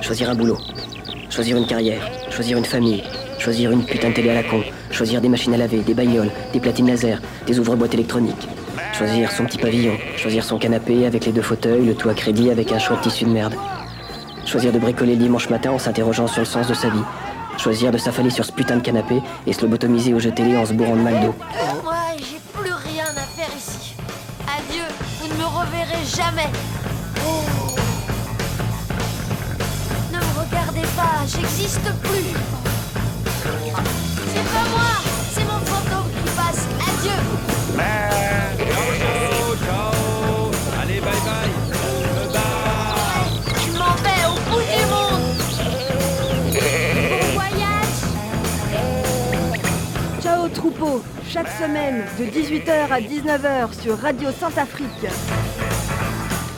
Choisir un boulot. Choisir une carrière. Choisir une famille. Choisir une putain de télé à la con. Choisir des machines à laver, des bagnoles, des platines laser, des ouvre-boîtes électroniques. Choisir son petit pavillon. Choisir son canapé avec les deux fauteuils, le toit crédit avec un choix de tissu de merde. Choisir de bricoler le dimanche matin en s'interrogeant sur le sens de sa vie. Choisir de s'affaler sur ce putain de canapé et se lobotomiser au jeu télé en se bourrant de mal d'eau. Ouais, j'ai plus rien à faire ici. Adieu, vous ne me reverrez jamais. Pas, j'existe plus. C'est pas moi, c'est mon fantôme qui passe. Adieu. Ciao, ciao. Allez, bye bye. Je m'en vais au bout du monde. Bon voyage. Ciao troupeau, chaque semaine de 18h à 19h sur Radio Sainte-Afrique.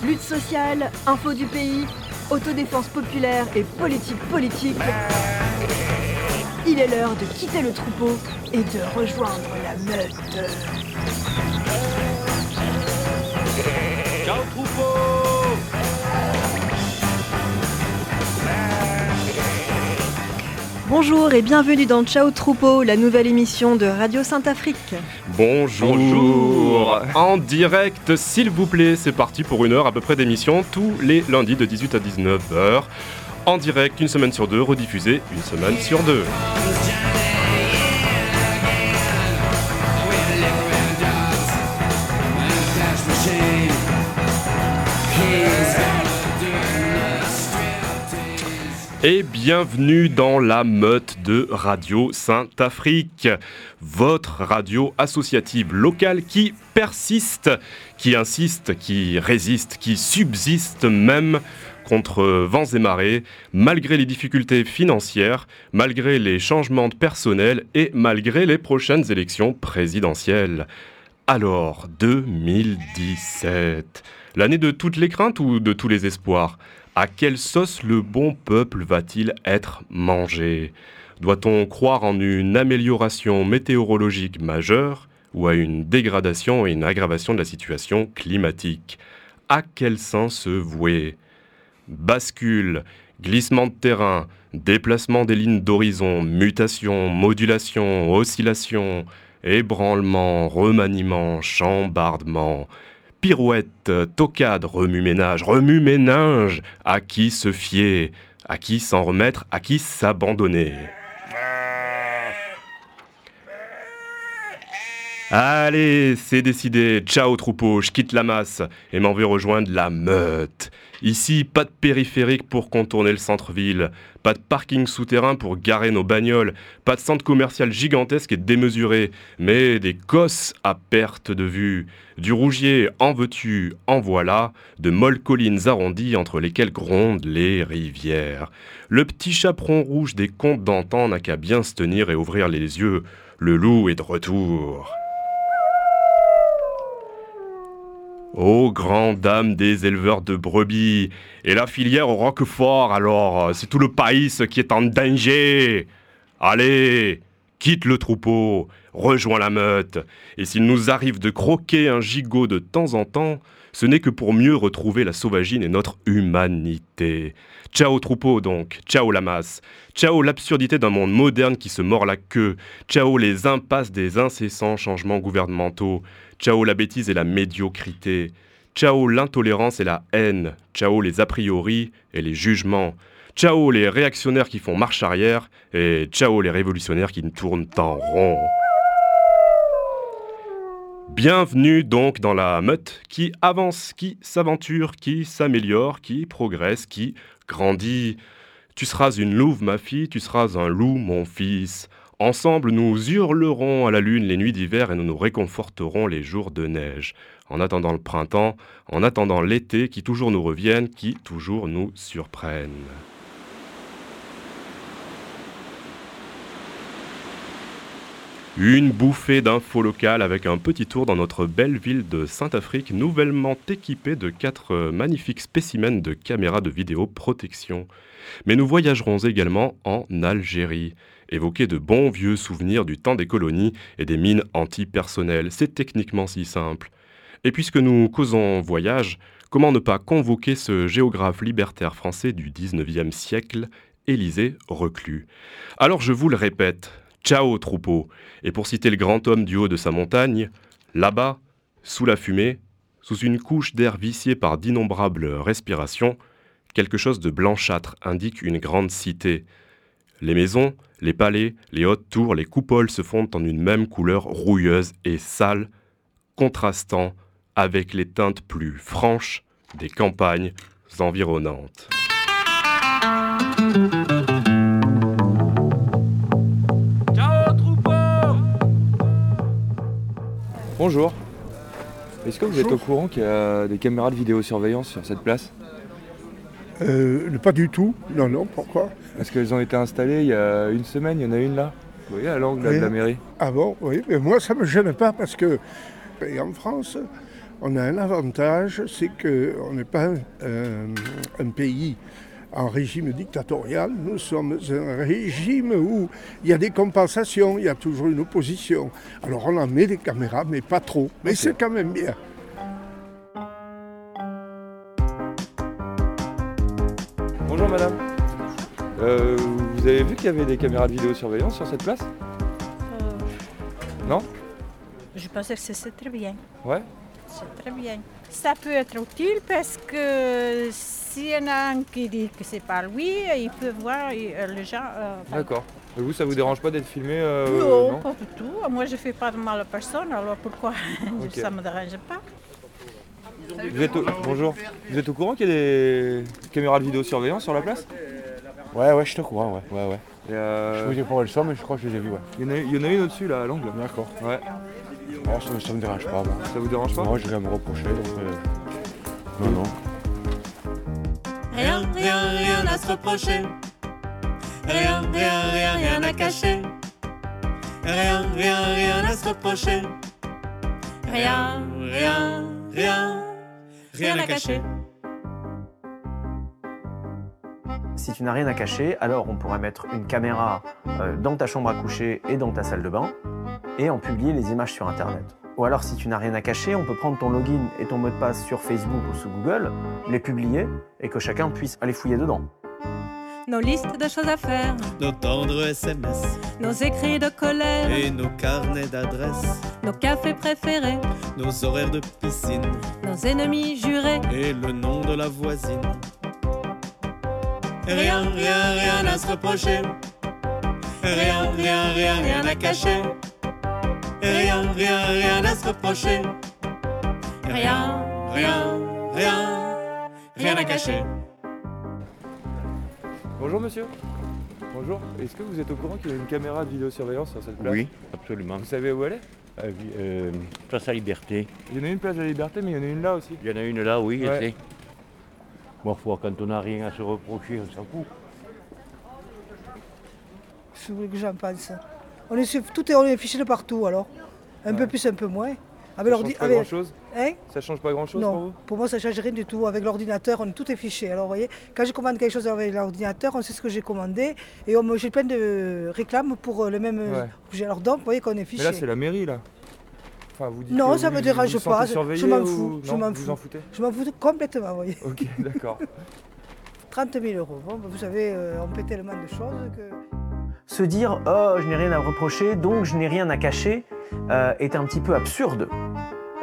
Lutte sociale, info du pays, autodéfense populaire et politique politique. Il est l'heure de quitter le troupeau et de rejoindre la meute. Bonjour et bienvenue dans Ciao Troupeau, la nouvelle émission de Radio Sainte-Afrique. Bonjour. Bonjour. En direct, s'il vous plaît, c'est parti pour une heure à peu près d'émission, tous les lundis de 18 à 19h. En direct, une semaine sur deux, rediffusé une semaine sur deux. Et bienvenue dans la meute de Radio Sainte-Afrique, votre radio associative locale qui persiste, qui insiste, qui résiste, qui subsiste même contre vents et marées, malgré les difficultés financières, malgré les changements de personnel et malgré les prochaines élections présidentielles. Alors, 2017, l'année de toutes les craintes ou de tous les espoirs? À quelle sauce le bon peuple va-t-il être mangé? Doit-on croire en une amélioration météorologique majeure ou à une dégradation et une aggravation de la situation climatique? À quel sens se vouer? Bascule, glissement de terrain, déplacement des lignes d'horizon, mutation, modulation, oscillation, ébranlement, remaniement, chambardement, pirouette, tocade, remue-ménage, remue-ménage, à qui se fier, à qui s'en remettre, à qui s'abandonner. Allez, c'est décidé, ciao troupeau, je quitte la masse et m'en vais rejoindre la meute. Ici, pas de périphérique pour contourner le centre-ville, pas de parking souterrain pour garer nos bagnoles, pas de centre commercial gigantesque et démesuré, mais des cosses à perte de vue. Du rougier en veux-tu, en voilà, de molles collines arrondies entre lesquelles grondent les rivières. Le petit chaperon rouge des contes d'antan n'a qu'à bien se tenir et ouvrir les yeux. Le loup est de retour. Ô grande dame des éleveurs de brebis, et la filière au Roquefort, alors, c'est tout le pays qui est en danger. Allez, quitte le troupeau, rejoins la meute, et s'il nous arrive de croquer un gigot de temps en temps, ce n'est que pour mieux retrouver la sauvagine et notre humanité. Ciao troupeau donc, ciao la masse, ciao l'absurdité d'un monde moderne qui se mord la queue, ciao les impasses des incessants changements gouvernementaux, ciao la bêtise et la médiocrité, ciao l'intolérance et la haine, ciao les a priori et les jugements, ciao les réactionnaires qui font marche arrière. Et ciao les révolutionnaires qui ne tournent en rond. Bienvenue donc dans la meute qui avance, qui s'aventure, qui s'améliore, qui progresse, qui grandit. Tu seras une louve, ma fille, tu seras un loup, mon fils. Ensemble, nous hurlerons à la lune les nuits d'hiver et nous nous réconforterons les jours de neige. En attendant le printemps, en attendant l'été qui toujours nous reviennent, qui toujours nous surprennent. Une bouffée d'infos locales avec un petit tour dans notre belle ville de Saint-Afrique, nouvellement équipée de quatre magnifiques spécimens de caméras de vidéo protection. Mais nous voyagerons également en Algérie, évoquer de bons vieux souvenirs du temps des colonies et des mines antipersonnelles. C'est techniquement si simple. Et puisque nous causons voyage, Comment ne pas convoquer ce géographe libertaire français du 19e siècle, Élisée Reclus? Alors je vous le répète, ciao troupeau Et pour citer le grand homme du haut de sa montagne, là-bas, sous la fumée, sous une couche d'air vicié par d'innombrables respirations, quelque chose de blanchâtre indique une grande cité. Les maisons, les palais, les hautes tours, les coupoles se fondent en une même couleur rouilleuse et sale, contrastant avec les teintes plus franches des campagnes environnantes. Bonjour. Est-ce que vous êtes au courant qu'il y a des caméras de vidéosurveillance sur cette place Euh, pas du tout. Non, non, pourquoi Parce qu'elles ont été installées il y a une semaine, il y en a une là. Vous voyez, à l'angle de la mairie. Ah bon, oui, mais moi ça me gêne pas parce que et en France, on a un avantage, c'est qu'on n'est pas euh, un pays en régime dictatorial. Nous sommes un régime où il y a des compensations, il y a toujours une opposition. Alors on en met des caméras, mais pas trop. Mais c'est quand même bien. Bonjour madame. Euh, vous avez vu qu'il y avait des caméras de vidéosurveillance sur cette place? Non? Je pense que c'est c'est très bien. Ouais C'est très bien. Ça peut être utile parce que s'il y en a un qui dit que c'est pas lui, il peut voir euh, les gens. euh, enfin, D'accord. Et vous, ça vous dérange pas d'être filmé euh, non, pas du tout. Moi, je fais pas de mal à personne, alors pourquoi? Ok. ça me dérange pas Vous êtes au... Bonjour. Vous êtes au courant qu'il y a des caméras de vidéosurveillance sur la place? Ouais, ouais, je te crois, ouais, ouais, ouais. Et, euh, Je vous dis pas où elles sont, mais je crois que je les ai vues, ouais. il, y en a, il y en a une au-dessus là, à l'angle. D'accord. Ouais. Oh, ça, ça me dérange pas, moi. Ça vous dérange pas? Moi, je vais me reprocher, donc... euh, Non, non. Rien, rien, rien à se reprocher. Rien, rien, rien, rien à cacher. Rien, rien, rien à se reprocher. Rien, rien, rien, rien à cacher. Si tu n'as rien à cacher, alors on pourrait mettre une caméra euh, dans ta chambre à coucher et dans ta salle de bain et en publier les images sur Internet. Ou alors si tu n'as rien à cacher, on peut prendre ton login et ton mot de passe sur Facebook ou sous Google, les publier et que chacun puisse aller fouiller dedans. Nos listes de choses à faire, Nos tendres SMS nos écrits de colère, et nos carnets d'adresses, nos cafés préférés, nos horaires de piscine nos ennemis jurés. et le nom de la voisine. Rien, rien, rien à se reprocher. Rien, rien, rien, rien à cacher. Rien, rien, rien à se reprocher. Rien, rien, rien, rien à cacher. Bonjour monsieur. Bonjour. Est-ce que vous êtes au courant qu'il y a une caméra de vidéosurveillance sur cette place? Oui, absolument. Vous savez où elle est? Euh, euh, place à Liberté. Il y en a une place de la Liberté, mais il y en a une là aussi. Il y en a une là, oui, je Ouais. sais. Bon, foi, quand on n'a rien à se reprocher, on s'en fout. Vous voulez que j'en pense? On est sur- tout est, on est fiché de partout alors. Un peu plus, un peu moins. Avec Ça l'ordi- change pas avec- grand chose Hein? Ça change pas grand chose pour Non, vous? Pour moi ça ne change rien du tout. Avec l'ordinateur, on est tout est fiché. Alors vous voyez, quand je commande quelque chose avec l'ordinateur, on sait ce que j'ai commandé et on me- j'ai plein de réclames pour euh, le même euh, Ouais. objet. Alors donc, vous voyez qu'on est Mais fiché. là c'est la mairie là. Enfin, vous dites Non, ça vous- me dérange pas, je- m'en ou- fous, je m'en fous. Je m'en fous complètement, vous voyez. Ok, d'accord. 30 000 euros. Bon, vous savez, euh, on fait tellement de choses que. Se dire oh je n'ai rien à reprocher donc je n'ai rien à cacher euh, est un petit peu absurde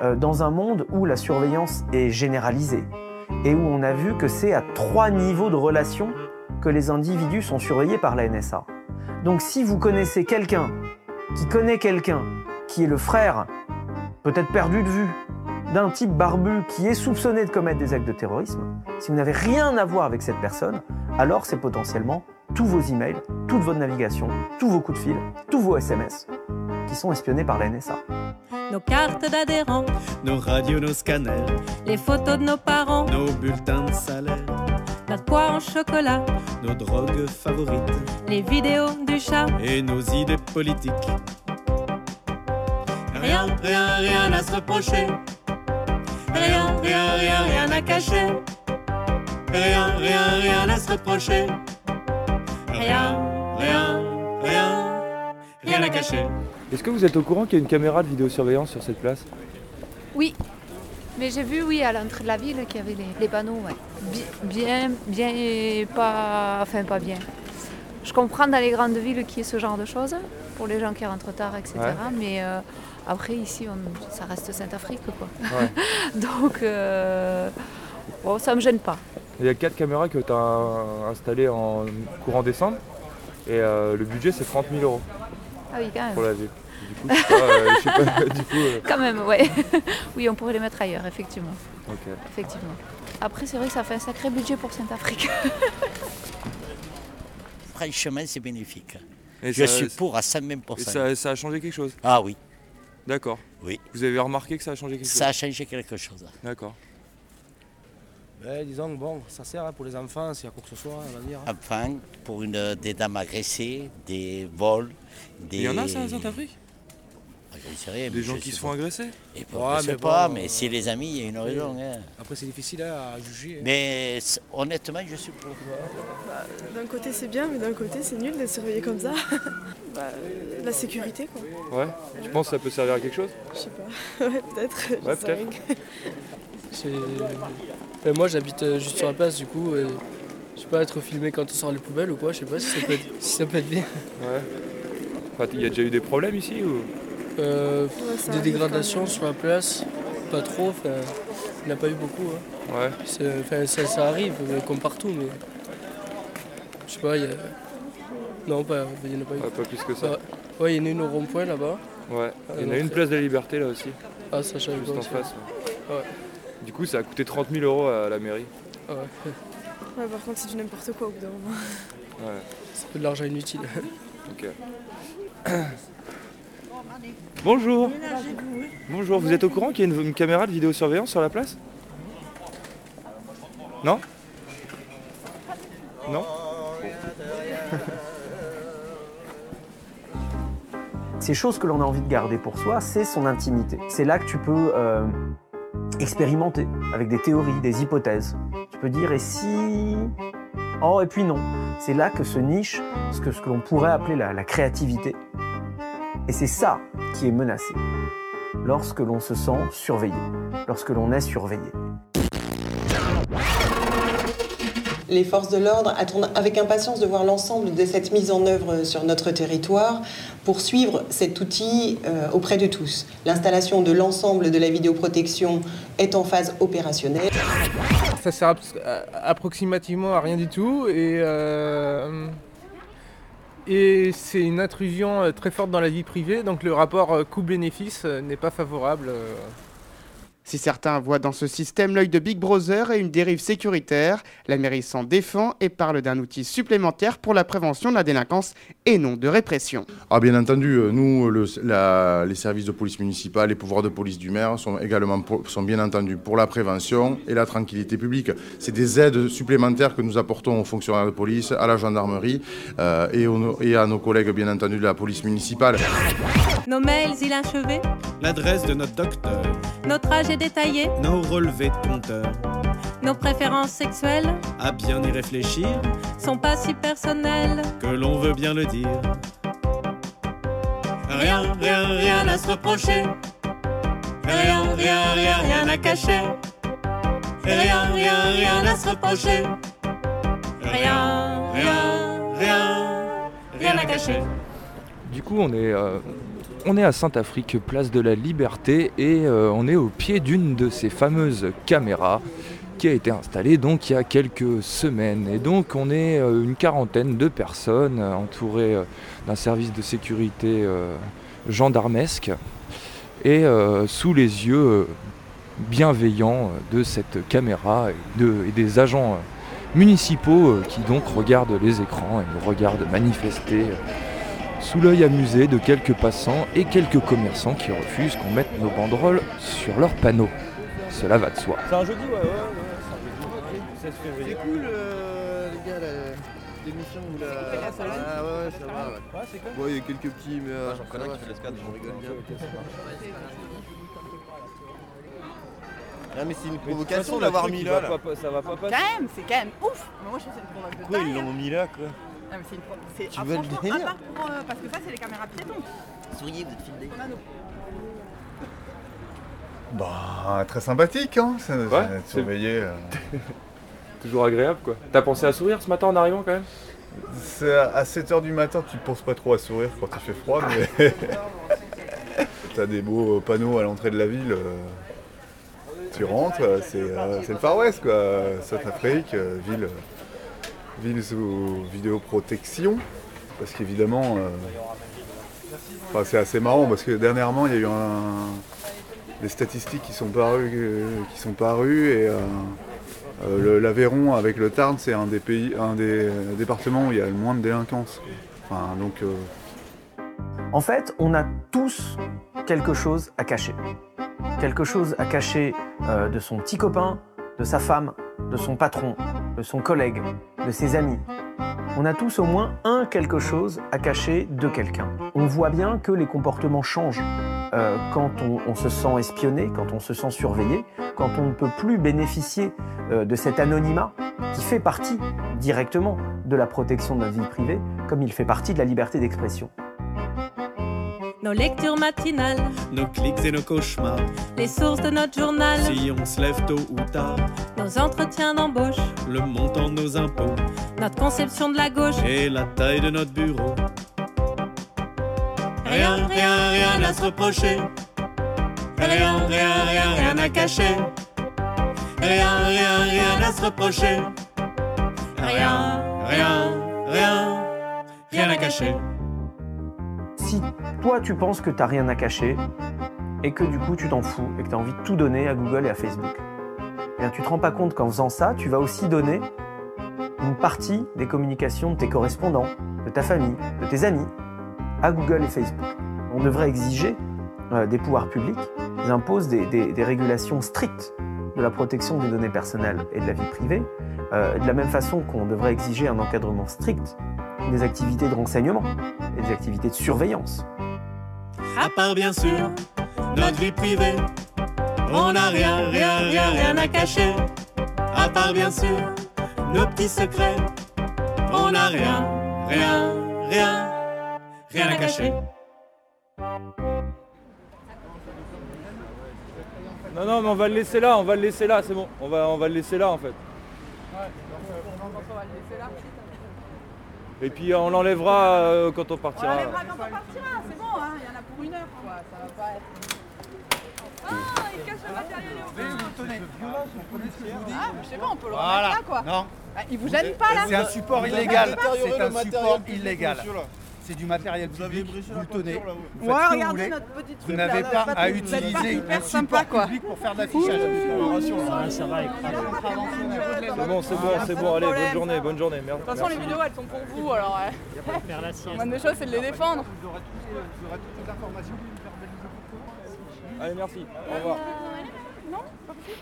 euh, dans un monde où la surveillance est généralisée et où on a vu que c'est à trois niveaux de relation que les individus sont surveillés par la NSA. Donc si vous connaissez quelqu'un qui connaît quelqu'un qui est le frère, peut-être perdu de vue, d'un type barbu qui est soupçonné de commettre des actes de terrorisme, si vous n'avez rien à voir avec cette personne, alors c'est potentiellement tous vos emails, toute votre navigation, tous vos coups de fil, tous vos SMS qui sont espionnés par la NSA. Nos cartes d'adhérents, Nos radios, nos scanners, les photos de nos parents, nos bulletins de salaire, notre poire en chocolat, nos drogues favorites les vidéos du chat. et nos idées politiques. Rien, rien, rien à se reprocher. Rien, rien, rien, rien à cacher. Rien, rien, rien à se reprocher. Rien, rien, rien, rien à cacher. Est-ce que vous êtes au courant qu'il y a une caméra de vidéosurveillance sur cette place? Oui. Mais j'ai vu, oui, à l'entrée de la ville qu'il y avait les, les panneaux, ouais. Bi- Bien, bien et pas. Enfin, pas bien. Je comprends dans les grandes villes qu'il y ait ce genre de choses, pour les gens qui rentrent tard, etc. Ouais. Mais euh, après, ici, on- ça reste Sainte-Afrique, quoi. Ouais. Donc, euh, bon, ça me gêne pas. Il y a quatre caméras que tu as installées en courant décembre. Et euh, le budget, c'est 30 000 euros Ah oui, quand même. pour la ville. Du coup, je sais pas, euh, je sais pas, du coup. euh, Quand même, ouais. oui, on pourrait les mettre ailleurs, effectivement. ok. effectivement. Après, c'est vrai que ça fait un sacré budget pour Sainte-Afrique. Franchement, c'est bénéfique. Et Je ça- suis pour à 100 même Et ça, ça a changé quelque chose? Ah oui. D'accord. Oui. Vous avez remarqué que ça a changé quelque chose Ça a changé quelque chose. D'accord. Ouais, disons, bon, ça sert hein, pour les enfants, s'il y a quoi que ce soit, on va dire. Enfin, pour une, des dames agressées, des vols, des... Il y en a ça à Ah, ne sais rien, Des mais gens qui se font pas. agresser? Et Ouais, je sais mais pas, bon, mais euh, si les amis, il y a une oui. raison. hein. Après, c'est difficile hein, à juger. hein. Mais honnêtement, je suis pour. Bah, d'un côté c'est bien, mais d'un côté c'est nul d'être surveillé comme ça. bah, euh, la sécurité quoi. Ouais. Tu penses que ça peut servir à quelque chose? Je sais pas. ouais, peut-être. Ouais, peut-être. C'est- Ben, moi j'habite euh, juste sur la place du coup et je sais pas être filmé quand on sort les poubelles ou quoi, je sais pas si ça peut être, si ça peut être bien. Ouais. Enfin, Il y a déjà eu des problèmes ici ou? Euh, des dégradations sur la place, pas trop, enfin, il n'y en a pas eu beaucoup. hein. Ouais. C'est- enfin, ça, ça arrive euh, comme partout mais je sais pas, il y a... Non, pas, il y en a pas eu. Ouais, pas plus que ça. Ouais, Ouais, il y en a une au rond-point là-bas. Ouais. Il y en a une place de la liberté là aussi. Ah, ça, je savais Juste pas en aussi. face. Ouais. Du coup, ça a coûté 30 000 euros à la mairie. Ah ouais. Ouais, par contre c'est du n'importe quoi au bout d'un moment. Ouais. C'est de l'argent inutile. Ok. Bonjour. Bonjour, vous êtes au courant qu'il y a une, une caméra de vidéosurveillance sur la place? Non? Non? Ces choses que l'on a envie de garder pour soi, c'est son intimité. C'est là que tu peux euh, expérimenter avec des théories, des hypothèses. Tu peux dire et si Oh et puis non. C'est là que se niche ce que, l'on pourrait appeler la créativité. Et c'est ça qui est menacé lorsque l'on se sent surveillé, lorsque l'on est surveillé. Les forces de l'ordre attendent avec impatience de voir l'ensemble de cette mise en œuvre sur notre territoire pour suivre cet outil euh, auprès de tous. L'installation de l'ensemble de la vidéoprotection est en phase opérationnelle. Ça sert à- approximativement à rien du tout et, euh, c'est une intrusion euh, très forte dans la vie privée, donc le rapport euh, coût-bénéfice euh, n'est pas favorable. Euh. Si certains voient dans ce système l'œil de Big Brother et une dérive sécuritaire, la mairie s'en défend et parle d'un outil supplémentaire pour la prévention de la délinquance et non de répression. Ah, bien entendu, euh, nous, le- la- les services de police municipale, les pouvoirs de police du maire sont également pour- sont bien entendu pour la prévention et la tranquillité publique. C'est des aides supplémentaires que nous apportons aux fonctionnaires de police, à la gendarmerie euh, et, à nos collègues, bien entendu, de la police municipale. Nos mails inachevés, L'adresse de notre docteur, notre âge nos relevés de compteur. nos préférences sexuelles À bien y réfléchir, sont pas si personnelles. que l'on veut bien le dire. Rien, rien, rien à se reprocher. Rien, rien, rien, rien à cacher. Rien, rien, rien à se reprocher. Rien, rien, rien, rien à cacher. Du coup, on est, euh, on est à Sainte-Afrique, place de la Liberté, et euh, on est au pied d'une de ces fameuses caméras qui a été installée donc il y a quelques semaines. Et donc on est euh, une quarantaine de personnes euh, entourées d'un service de sécurité gendarmesque et sous les yeux bienveillants de cette caméra et, de- et des agents municipaux qui donc regardent les écrans et nous regardent manifester sous l'œil amusé de quelques passants et quelques commerçants qui refusent qu'on mette nos banderoles sur leurs panneaux. Cela va de soi. C'est un jeudi, ouais, ouais, ouais. c'est un jeudi. 16 février. C'est cool, euh, les gars, la- l'émission où la. Ah ouais, ouais, ça va, ouais. Ouais, c'est cool. Ouais, il y a quelques petits, mais. euh, J'en connais qui fait l'escalade, on rigole bien. Ah, mais c'est une provocation d'avoir mis là. va là. pas- ça va pas Quand passer. même, c'est quand même ouf. Mais moi je trouve que c'est une provoque de Pourquoi ils l'ont mis là, quoi? Ah, mais c'est une c'est- Tu ah, veux le franchement, délire à part pour, euh, Parce que ça, c'est les caméras piétons. Souriez, vous êtes filmé. Bah, très sympathique, hein, ça, Ouais, ça- c'est- surveiller. euh. Toujours agréable quoi. T'as pensé à sourire ce matin en arrivant quand même? C'est à à 7h du matin, tu ne penses pas trop à sourire quand il fait froid, mais t'as des beaux panneaux à l'entrée de la ville. euh, Tu rentres, c'est euh, c'est le Far West, quoi. South Afrique, euh, ville, ville sous vidéoprotection. Parce qu'évidemment, euh, enfin, c'est assez marrant parce que dernièrement, il y a eu un- des statistiques qui sont parues, euh, qui sont parues et euh, l'Aveyron avec le Tarn, c'est un des pays, un des départements où il y a le moins de délinquance. Enfin, donc, En fait, on a tous quelque chose à cacher. Quelque chose à cacher de son petit copain, de sa femme, de son patron, de son collègue, de ses amis. On a tous au moins un quelque chose à cacher de quelqu'un. On voit bien que les comportements changent euh, quand on, se sent espionné, quand on se sent surveillé, quand on ne peut plus bénéficier euh, de cet anonymat qui fait partie directement de la protection de notre vie privée, comme il fait partie de la liberté d'expression. Nos lectures matinales, Nos clics et nos cauchemars. les sources de notre journal, Si on se lève tôt ou tard, nos entretiens d'embauche, le montant de nos impôts notre conception de la gauche. et la taille de notre bureau. Rien, rien, rien à se reprocher. Rien, rien, rien, rien à cacher. Rien, rien, rien à se reprocher. Rien, rien, rien, rien à cacher. Si toi tu penses que t'as rien à cacher et que du coup tu t'en fous et que tu as envie de tout donner à Google et à Facebook, eh bien tu te rends pas compte qu'en faisant ça, tu vas aussi donner une partie des communications de tes correspondants, de ta famille, de tes amis à Google et Facebook. On devrait exiger euh, des pouvoirs publics, ils imposent des, régulations strictes de la protection des données personnelles et de la vie privée, euh, de la même façon qu'on devrait exiger un encadrement strict des activités de renseignement et des activités de surveillance. À part bien sûr notre vie privée, on n'a rien, rien, rien, rien à cacher. À part bien sûr nos petits secrets, on n'a rien, rien, rien, rien à cacher. Non non mais on va le laisser là, on va le laisser là, c'est bon. On va, on va le laisser là en fait. Et puis on l'enlèvera euh, quand on partira. quand on partira, c'est bon, hein, il y en a pour une heure, quoi. Ça va pas être. Ah, il cache le matériel au Ah, mais je sais pas, on peut le Voilà. remettre là, quoi. Non. Bah, il vous gêne pas, là C'est un support illégal. C'est un support illégal. Là. C'est du matériel public. Vous le tenez. Vous Ouais, vous regardez voulez. notre petit truc Vous là, n'avez là, pas pas à vous utiliser hyper sympa, quoi. public pour faire de l'affichage. C'est bon, c'est bon, c'est bon, allez, bonne journée, bonne journée. De toute façon, les vidéos, elles sont pour vous, alors. La moindre des choses, c'est de les défendre. Allez, merci. Au revoir. Non, pas possible.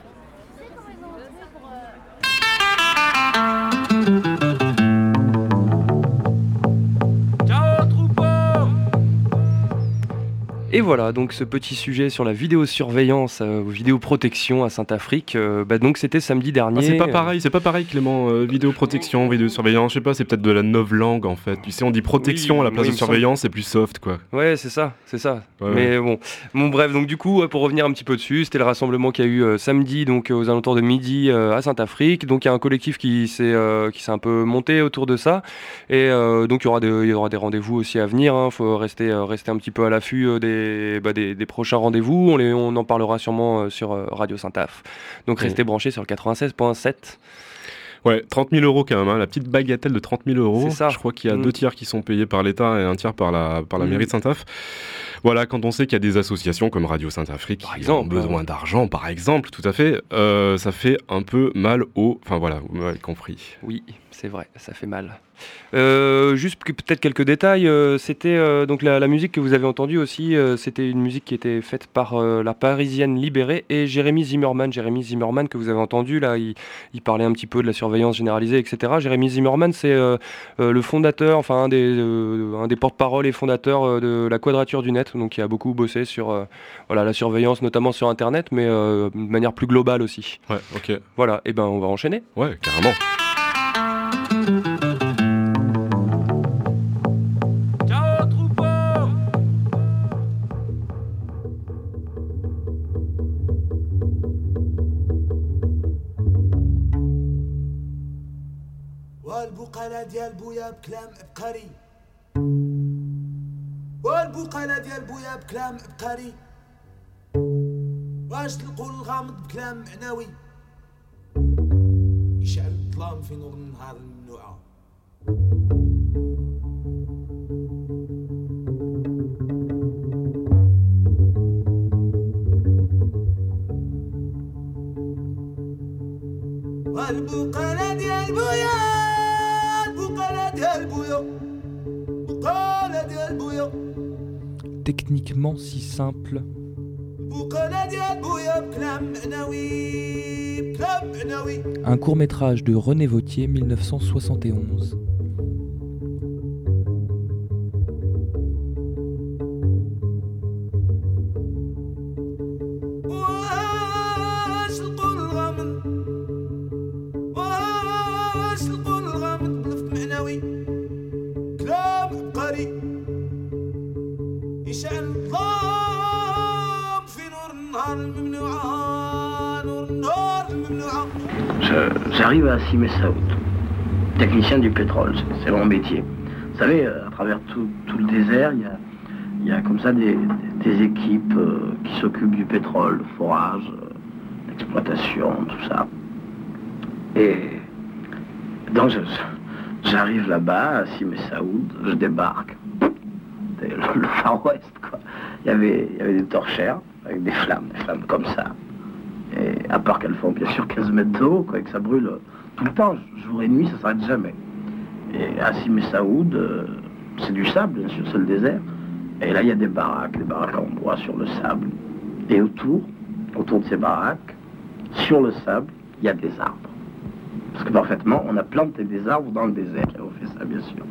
Et voilà, donc ce petit sujet sur la vidéosurveillance, euh, vidéoprotection à Saint-Afrique, euh, bah donc c'était samedi dernier. Ah, c'est pas pareil, c'est pas pareil Clément, euh, vidéoprotection, vidéosurveillance, je sais pas, c'est peut-être de la novlangue en fait. Tu sais, on dit protection Oui, à la place oui, de surveillance, c'est plus soft quoi. Ouais, c'est ça, c'est ça. Ouais, Mais bon, bon, bref, donc du coup, pour revenir un petit peu dessus, c'était le rassemblement qu'il y a eu euh, samedi, donc euh, aux alentours de midi euh, à Saint-Afrique. Donc il y a un collectif qui s'est euh, qui s'est un peu monté autour de ça, et euh, donc il y aura des, il y aura des rendez-vous aussi à venir. Il faut rester euh, rester un petit peu à l'affût euh, des, bah, des des prochains rendez-vous. On les on en parlera sûrement euh, sur euh, Radio Saint-Af. Donc Mm. restez branchés sur le 96.7. Ouais, 30 000 euros quand même, hein, la petite bagatelle de 30 000 euros. Ça. Je crois qu'il y a Mm. deux tiers qui sont payés par l'État et un tiers par la, par la Mm. mairie de Saint-Af. Voilà, quand on sait qu'il y a des associations comme Radio Saint-Afrique qui exemple, ont besoin ouais. d'argent, par exemple, tout à fait, euh, ça fait un peu mal au... Enfin voilà, vous m'avez compris. Oui, c'est vrai, ça fait mal. Euh, juste peut-être quelques détails. euh, c'était euh, donc la, la musique que vous avez entendue aussi. c'était une musique qui était faite par la Parisienne Libérée et Jérémy Zimmerman. Jérémy Zimmerman que vous avez entendu là, il, il parlait un petit peu de la surveillance généralisée, etc. Jérémy Zimmerman, c'est le fondateur, enfin un des, un des porte-parole et fondateurs euh, de la Quadrature du Net, donc qui a beaucoup bossé sur euh, voilà, la surveillance, notamment sur Internet, mais euh, de manière plus globale aussi. Ouais, ok. Voilà, et ben on va enchaîner. Ouais, carrément. ديال والبقالة ديال بويا بكلام عبقري واش تلقوا الغامض بكلام معنوي؟ يشعل الظلام في نور النهار الممنوعة والبقالة ديال بويا البقالة ديال بويا. techniquement si simple. Un court métrage de René Vautier, 1971. Simé Saoud, technicien du pétrole, c'est- mon métier. Vous savez, euh, à travers tout, le désert, il y a, comme ça des, équipes euh, qui s'occupent du pétrole, forage, euh, l'exploitation, tout ça. Et donc j'arrive là-bas, à Saoud, je débarque. Le, Far West, quoi. Il y avait, des torchères avec des flammes, des flammes comme ça. Et à part qu'elles font bien sûr 15 mètres de haut, quoi, et que ça brûle tout le temps, jour et nuit, ça s'arrête jamais. Et à Sim et Saoud, euh, c'est du sable, bien sûr, c'est le désert. Et là, il y a des baraques, des baraques en bois sur le sable. Et autour, autour de ces baraques, sur le sable, il y a des arbres. Parce que parfaitement, on a planté des arbres dans le désert qui ont fait ça, bien sûr.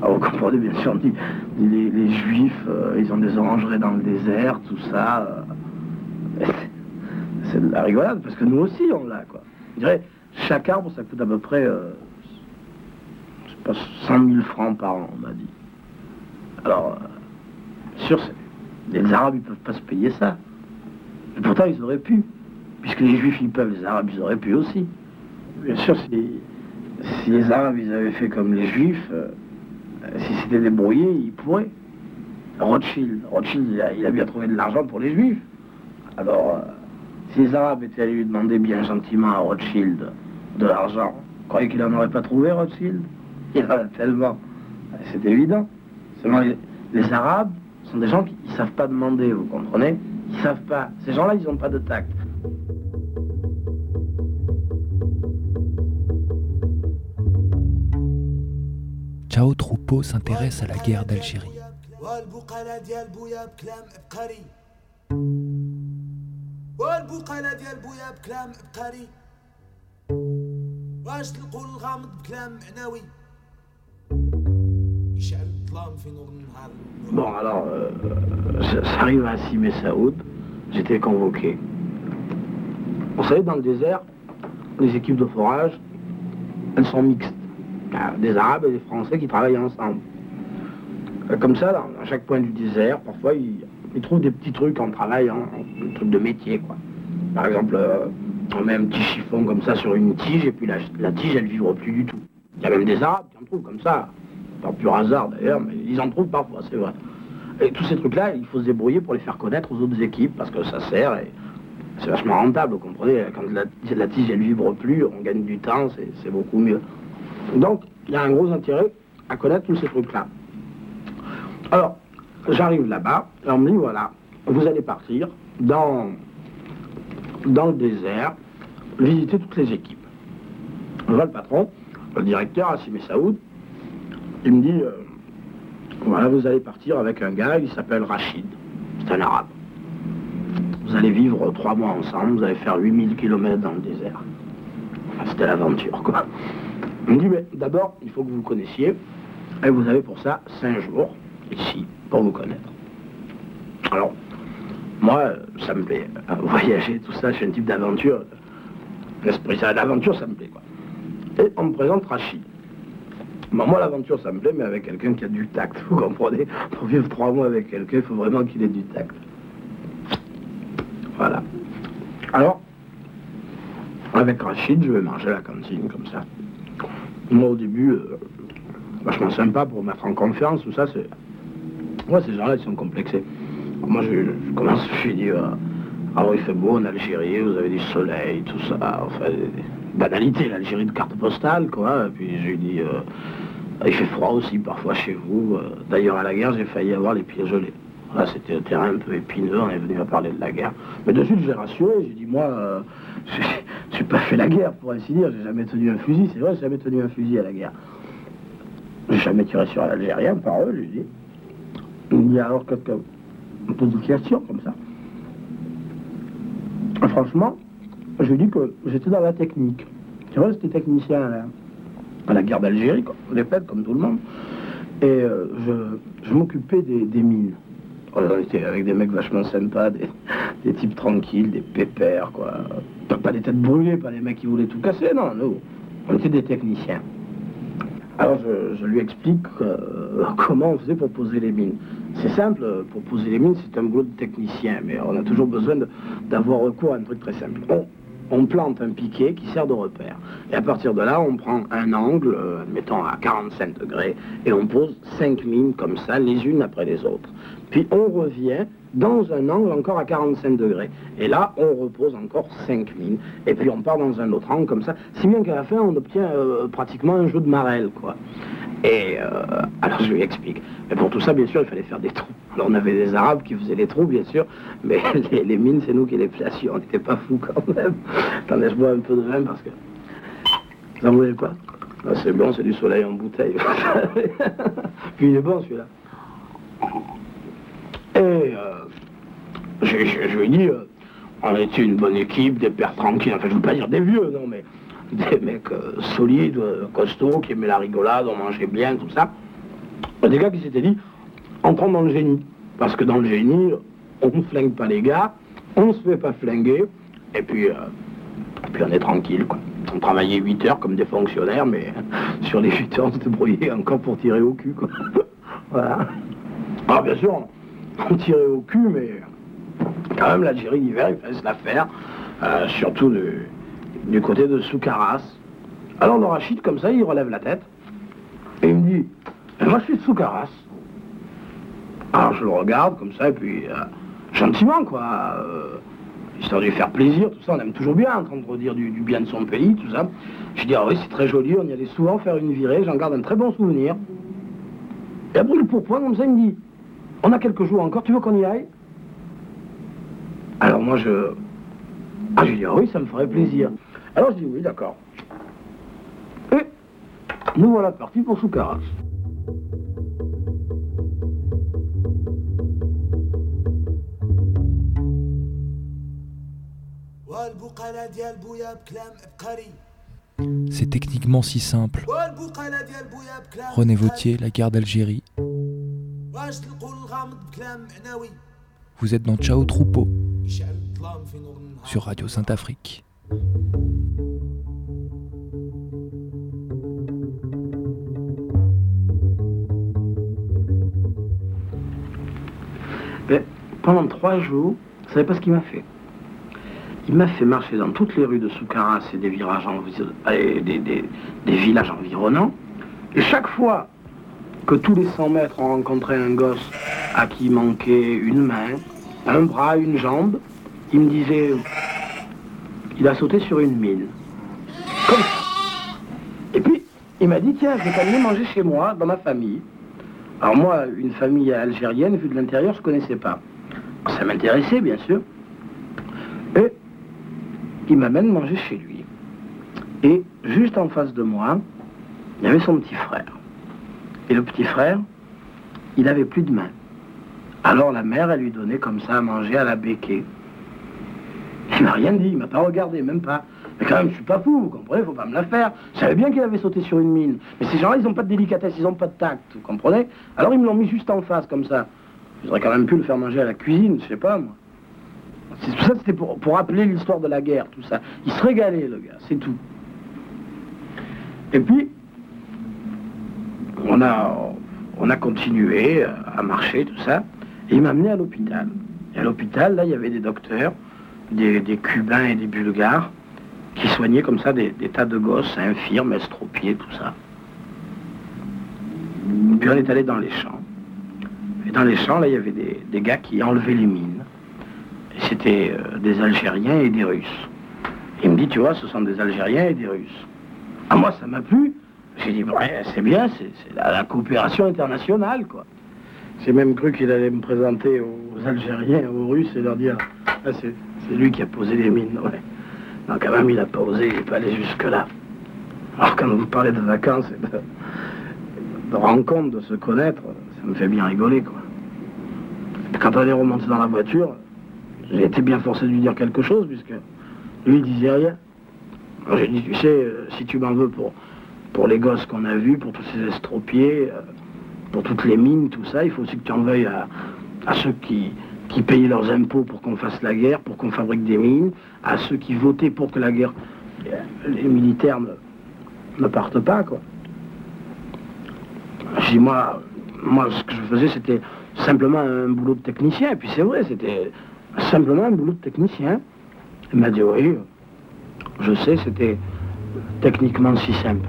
Alors, vous comprenez, bien sûr, on dit, les, juifs, euh, ils ont des orangeries dans le désert, tout ça. euh, c'est de la rigolade, parce que nous aussi, on l'a, quoi. Chaque arbre, ça coûte à peu près, euh, je sais pas, 100 000 francs par an, on m'a dit. Alors, euh, sûr, les Arabes, ils peuvent pas se payer ça. Et pourtant, ils auraient pu. Puisque les Juifs, ils peuvent, les Arabes, ils auraient pu aussi. Bien sûr, si, les Arabes, ils avaient fait comme les Juifs, euh, si c'était débrouillé, ils pourraient. Rothschild, Rothschild, il a, il a bien trouvé de l'argent pour les Juifs. Alors, euh, si les Arabes étaient allés lui demander bien gentiment à Rothschild de l'argent, vous croyez qu'il n'en aurait pas trouvé, Rothschild? Il en a tellement. C'est évident. Seulement, les, les Arabes sont des gens qui ne savent pas demander, vous comprenez? Ils savent pas. Ces gens-là, ils n'ont pas de tact. Ciao Troupeau s'intéresse à la guerre d'Algérie. واش تلقوا الغامض بكلام معنوي يشعل الظلام في نور النهار Bon, alors, euh, ça- ça arrive à Simé Saoud, j'étais convoqué. Vous savez, dans le désert, les équipes de forage, elles sont mixtes. Il y a des Arabes et des Français qui travaillent ensemble. Euh, Comme ça, dans, à chaque point du désert, parfois, ils, ils trouvent des petits trucs en travaillant, des trucs de métier, quoi. Par exemple, euh, on met un petit chiffon comme ça sur une tige, et puis la, la tige, elle vibre plus du tout. Il y a même des Arabes qui en trouvent comme ça, par pur hasard d'ailleurs, mais ils en trouvent parfois, c'est vrai. Et tous ces trucs-là, il faut se débrouiller pour les faire connaître aux autres équipes, parce que ça sert, et c'est vachement rentable, vous comprenez. Quand la, la tige, elle vibre plus, on gagne du temps, c'est c'est beaucoup mieux. Donc, il y a un gros intérêt à connaître tous ces trucs-là. Alors, j'arrive là-bas, et on me dit, voilà, vous allez partir dans, dans le désert, visiter toutes les équipes. Le patron, le directeur, Assim Saoud, il me dit, euh, voilà, vous allez partir avec un gars, il s'appelle Rachid, c'est un arabe. Vous allez vivre trois mois ensemble, vous allez faire 8000 km dans le désert. C'était l'aventure, quoi. Il me dit, mais d'abord, il faut que vous vous connaissiez, et vous avez pour ça cinq jours, ici, pour vous connaître. Alors, moi, ça me plaît. euh, Voyager, tout ça, je suis un type d'aventure. L'esprit ça, l'aventure, ça me plaît, quoi. Et on me présente Rachid. Moi, l'aventure, ça me plaît, mais avec quelqu'un qui a du tact, vous comprenez Pour vivre trois mois avec quelqu'un, il faut vraiment qu'il ait du tact. Voilà. Alors, avec Rachid, je vais manger à la cantine, comme ça. Moi, au début, euh, vachement sympa pour mettre en confiance, tout ça, c'est. Ouais, ces gens-là, ils sont complexés. Moi, je, je commence, je dis, euh, alors il fait beau en Algérie, vous avez du soleil, tout ça, enfin, banalités, l'Algérie de carte postale, quoi. Et puis je lui dis, euh, il fait froid aussi parfois chez vous. euh, D'ailleurs, à la guerre, j'ai failli avoir les pieds gelés. Là, c'était un terrain un peu épineux, on est venu à parler de la guerre. Mais de suite, je l'ai rassuré, j'ai dit, moi, euh, j'ai j'ai pas fait la guerre, pour ainsi dire, j'ai jamais tenu un fusil, c'est vrai, j'ai jamais tenu un fusil à la guerre. J'ai jamais tiré sur un Algérien, par eux, je lui dis. Il me dit alors que questions comme ça. Franchement, je dis que j'étais dans la technique. Tu vois, j'étais technicien à la, à la guerre d'Algérie. On fait comme tout le monde. Et euh, je, m'occupais des, mines. On était avec des mecs vachement sympas, des, des types tranquilles, des pépères, quoi. Pas, pas des têtes brûlées, pas des mecs qui voulaient tout casser, non, nous. On était des techniciens. Alors je, lui explique euh, comment on faisait pour poser les mines. C'est simple, pour poser les mines, c'est un boulot de technicien, mais on a toujours besoin d'avoir recours à un truc très simple. On, plante un piquet qui sert de repère. Et à partir de là, on prend un angle, euh, mettons à 45 degrés, et on pose cinq mines comme ça, les unes après les autres. Puis on revient dans un angle encore à 45 degrés. Et là, on repose encore 5 mines. Et puis on part dans un autre angle comme ça. Si bien qu'à la fin, on obtient euh, pratiquement un jeu de marelle, quoi. Et euh, alors je lui explique. Mais pour tout ça, bien sûr, il fallait faire des trous. Alors on avait des Arabes qui faisaient les trous, bien sûr, mais les, les mines, c'est nous qui les placions. On n'était pas fous quand même. Attendez, je bois un peu de vin parce que... Vous en voulez pas Ah, C'est bon, c'est du soleil en bouteille. Puis il est bon celui-là. Et euh, je, lui dit, euh, on était une bonne équipe, des pères tranquilles, enfin je veux pas dire des vieux, non, mais des mecs euh, solides, euh, costauds, qui aimaient la rigolade, on mangeait bien, tout ça. Des gars qui s'étaient dit, entrons dans le génie. Parce que dans le génie, on ne flingue pas les gars, on ne se fait pas flinguer, et puis, puis on est tranquille, quoi. On travaillait 8 heures comme des fonctionnaires, mais sur les 8 heures, on se débrouillait encore pour tirer au cul, quoi. voilà. Alors bien sûr, on tirait au cul, mais quand même l'Algérie d'hiver, il fallait se la faire, euh, surtout du, côté de Soukaras. Alors le comme ça, il relève la tête, et il me dit, moi je suis de Soukaras. Alors je le regarde comme ça, et puis euh, gentiment, quoi, euh, histoire de lui faire plaisir, tout ça, on aime toujours bien entendre dire du, du bien de son pays, tout ça. Je dis, ah oui, c'est très joli, on y allait souvent faire une virée, j'en garde un très bon souvenir. Et après, le pourpoint, comme ça, il me dit, on a quelques jours encore. Tu veux qu'on y aille? Alors moi, je... Ah, je dis, ah oui, ça me ferait plaisir. Alors je dis, oui, d'accord. Et nous voilà partis pour Soukara. C'est techniquement si simple. René Vautier, la guerre d'Algérie, vous êtes dans Ciao Troupeau sur Radio Sainte-Afrique. Ben, pendant trois jours, vous savez pas ce qu'il m'a fait? Il m'a fait marcher dans toutes les rues de Soukaras et des, des villages environnants. Et chaque fois que tous les 100 mètres on rencontrait un gosse à qui manquait une main, un bras, une jambe, il me disait il a sauté sur une mine. Et puis, il m'a dit tiens, je vais t'amener manger chez moi, dans ma famille. Alors moi, une famille algérienne, vue de l'intérieur, je ne connaissais pas. Ça m'intéressait, bien sûr. Et il m'amène manger chez lui. Et juste en face de moi, il y avait son petit frère. Et le petit frère, il avait plus de main. Alors la mère, elle lui donnait comme ça à manger à la béquée. Il m'a rien dit, il m'a pas regardé, même pas. Mais quand même, je suis pas fou, vous comprenez, faut pas me la faire. Je savais bien qu'il avait sauté sur une mine. Mais ces gens-là, ils ont pas de délicatesse, ils ont pas de tact, vous comprenez Alors ils me l'ont mis juste en face, comme ça. J'aurais quand même pu le faire manger à la cuisine, je sais pas, moi. C'est tout ça, c'était pour, pour rappeler l'histoire de la guerre, tout ça. Il se régalait, le gars, c'est tout. Et puis, on a, on a continué à marcher, tout ça. Et il m'a amené à l'hôpital. Et à l'hôpital, là, il y avait des docteurs, des, Cubains et des Bulgares. qui soignaient comme ça des, tas de gosses, infirmes, estropiés, tout ça. Puis on est allé dans les champs. Et dans les champs, là, il y avait des, gars qui enlevaient les mines. Et c'était euh, des Algériens et des Russes. Il me dit, tu vois, ce sont des Algériens et des Russes. À moi, ça m'a plu. J'ai dit, c'est bien, c'est la, coopération internationale, quoi. J'ai même cru qu'il allait me présenter aux Algériens, aux Russes et leur dire, ah, c'est lui qui a posé les mines, ouais. Non, quand même, il n'a pas osé, il n'est pas allé jusque-là. Alors, quand vous parlez de vacances et de, rencontres, de se connaître, ça me fait bien rigoler, quoi. Quand on est remonté dans la voiture, j'ai été bien forcé de lui dire quelque chose, puisque lui, il disait rien. J'ai dit, tu sais, euh, si tu m'en veux pour, pour les gosses qu'on a vus, pour tous ces estropiés, euh, pour toutes les mines, tout ça, il faut aussi que tu en veuilles à, à ceux qui, qui payaient leurs impôts pour qu'on fasse la guerre, pour qu'on fabrique des mines, à ceux qui votaient pour que la guerre, euh, les militaires ne, partent pas, quoi. Je dis, moi, moi, ce que je faisais, c'était simplement un boulot de technicien. Et puis c'est vrai, c'était simplement un boulot de technicien. Il m'a dit, oui, je sais, c'était techniquement si simple.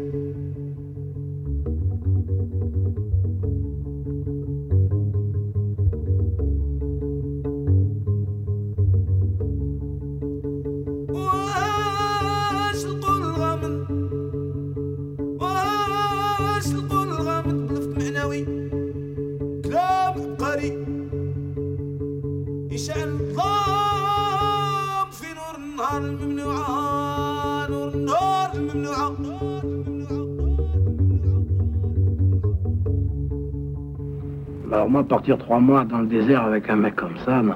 Alors moi, partir trois mois dans le désert avec un mec comme ça, non.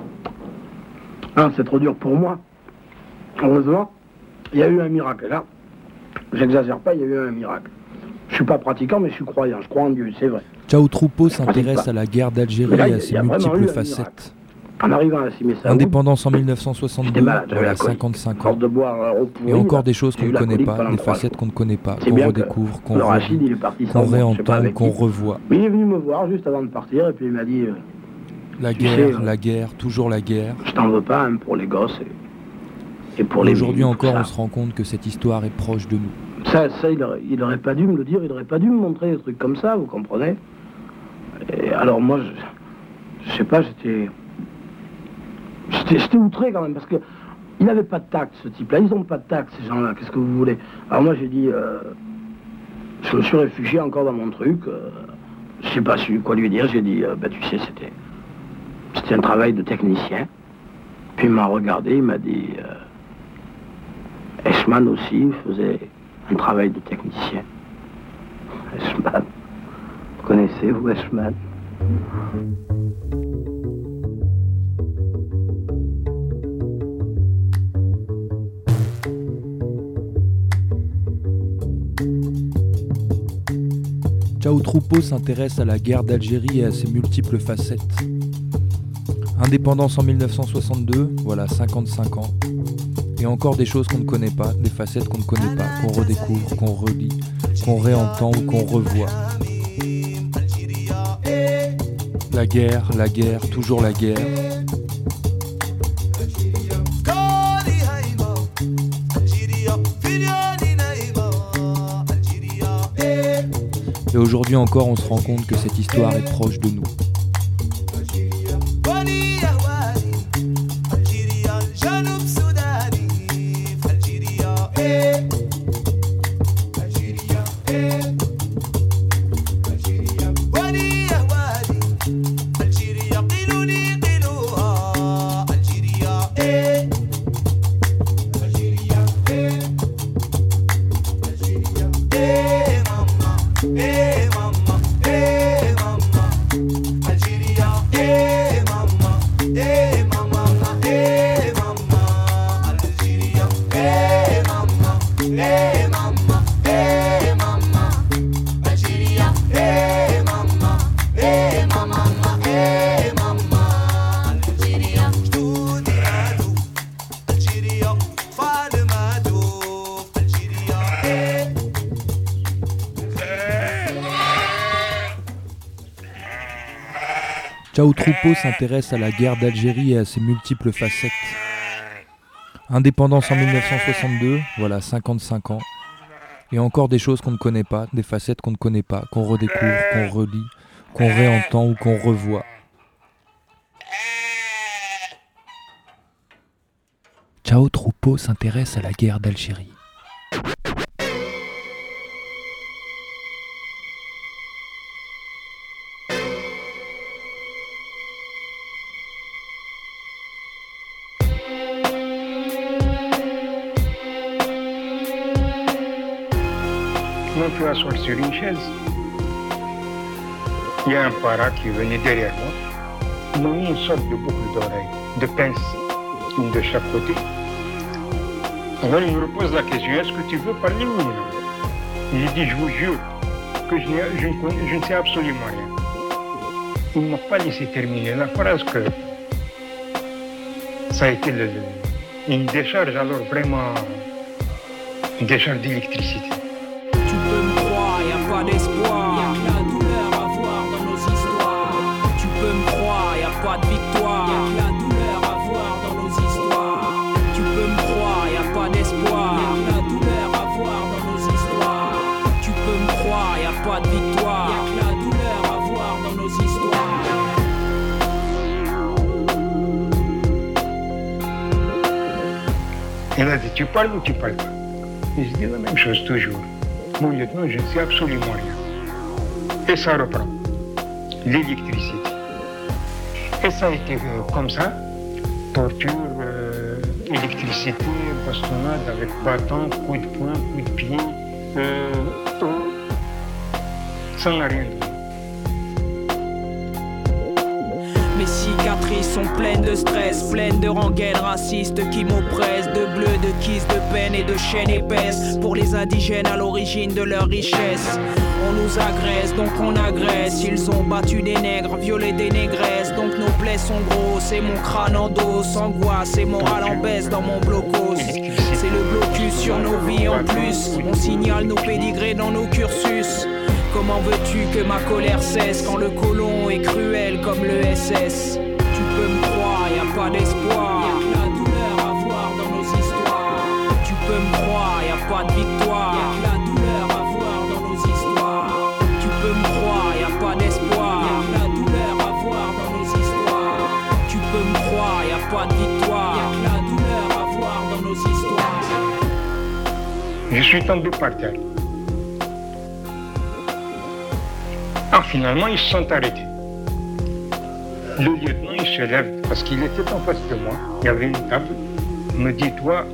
Non, c'est trop dur pour moi. Heureusement, il y a eu un miracle. Là, j'exagère pas, il y a eu un miracle. Je suis pas pratiquant, mais je suis croyant. Je crois en Dieu, c'est vrai. Ciao Troupeau s'intéresse à la guerre d'Algérie et à ses multiples facettes. En arrivant à Simessaoud, Indépendance en 1962, J'étais malade, j'avais voilà la colique. 55 ans. de boire Et encore des choses qu'on ne connaît pas, des facettes qu'on ne connaît pas, qu'on redécouvre, qu'on pas réentend, qu'on revoit. Mais il est venu me voir juste avant de partir et puis il m'a dit euh, La guerre, sais, la guerre, toujours la guerre. Je t'en veux pas hein, pour les gosses et, et pour les Aujourd'hui encore, on se rend compte que cette histoire est proche de nous. Ça, ça il, aurait, il aurait pas dû me le dire, il aurait pas dû me montrer des trucs comme ça, vous comprenez? Et alors moi, je, je sais pas, j'étais... J'étais outré quand même, parce que il n'avait pas de tact, ce type-là. Ils n'ont pas de tact, ces gens-là. Qu'est-ce que vous voulez? Alors moi, j'ai dit... euh, je me suis réfugié encore dans mon truc. euh, je sais pas su quoi lui dire. J'ai dit, euh, bah, tu sais, c'était... C'était un travail de technicien. Puis il m'a regardé, il m'a dit... euh, Eichmann aussi faisait un travail de technicien. Eichmann. Vous connaissez, vous, Eichmann Ciao Troupeau s'intéresse à la guerre d'Algérie et à ses multiples facettes. Indépendance en 1962, voilà 55 ans. Et encore des choses qu'on ne connaît pas, des facettes qu'on ne connaît pas, qu'on redécouvre, qu'on relit, qu'on réentend ou qu'on revoit. La guerre, la guerre, toujours la guerre. Et aujourd'hui encore, on se rend compte que cette histoire est proche de nous. S'intéresse à la guerre d'Algérie et à ses multiples facettes. Indépendance en 1962, voilà 55 ans. Et encore des choses qu'on ne connaît pas, des facettes qu'on ne connaît pas, qu'on redécouvre, qu'on relit, qu'on réentend ou qu'on revoit. Ciao Troupeau s'intéresse à la guerre d'Algérie. Sur une chaise, il y a un para qui venait derrière moi, m'a mis une sorte de boucle d'oreille, de pince, une de chaque côté. Alors il me repose la question, est-ce que tu veux parler ou non? J'ai dit, je vous jure que je, ne, sais absolument rien. Il ne m'a pas laissé terminer la phrase que ça a été le- une décharge, alors vraiment une décharge d'électricité. Tu parles ou tu parles pas Et je dis la même chose toujours. Mon lieutenant, je ne sais absolument rien. Et ça reprend. L'électricité. Et ça a été euh, comme ça. Torture, euh, électricité, bastonnade avec bâton, coup de poing, coup de pied. Euh, tout. ça n'a rien donné. Mes cicatrices sont pleines de stress, pleines de rengaines racistes qui m'oppressent, de bleu, de kiss, de peine et de chaînes épaisses. Pour les indigènes à l'origine de leur richesse, on nous agresse, donc on agresse. Ils ont battu des nègres, violé des négresses, donc nos plaies sont grosses et mon crâne en dos, angoisse et moral en baisse dans mon blocos. C'est le blocus sur nos vies en plus, on signale nos pédigrés dans nos cursus. Comment veux-tu que ma colère cesse quand le colon est cruel comme le SS Tu peux me croire, y a pas d'espoir. Y a que la douleur à voir dans nos histoires. Tu peux me croire, y a pas de victoire. Y a que la douleur à voir dans nos histoires. Tu peux me croire, y a pas d'espoir. Y a que la douleur à voir dans nos histoires. Tu peux me croire, y a pas de victoire. Y a que la douleur à voir dans nos histoires. Je suis tombé par terre. Finalement, ils se sont arrêtés. Le lieutenant, il se lève parce qu'il était en face de moi. Il y avait une table. Il me dit, toi,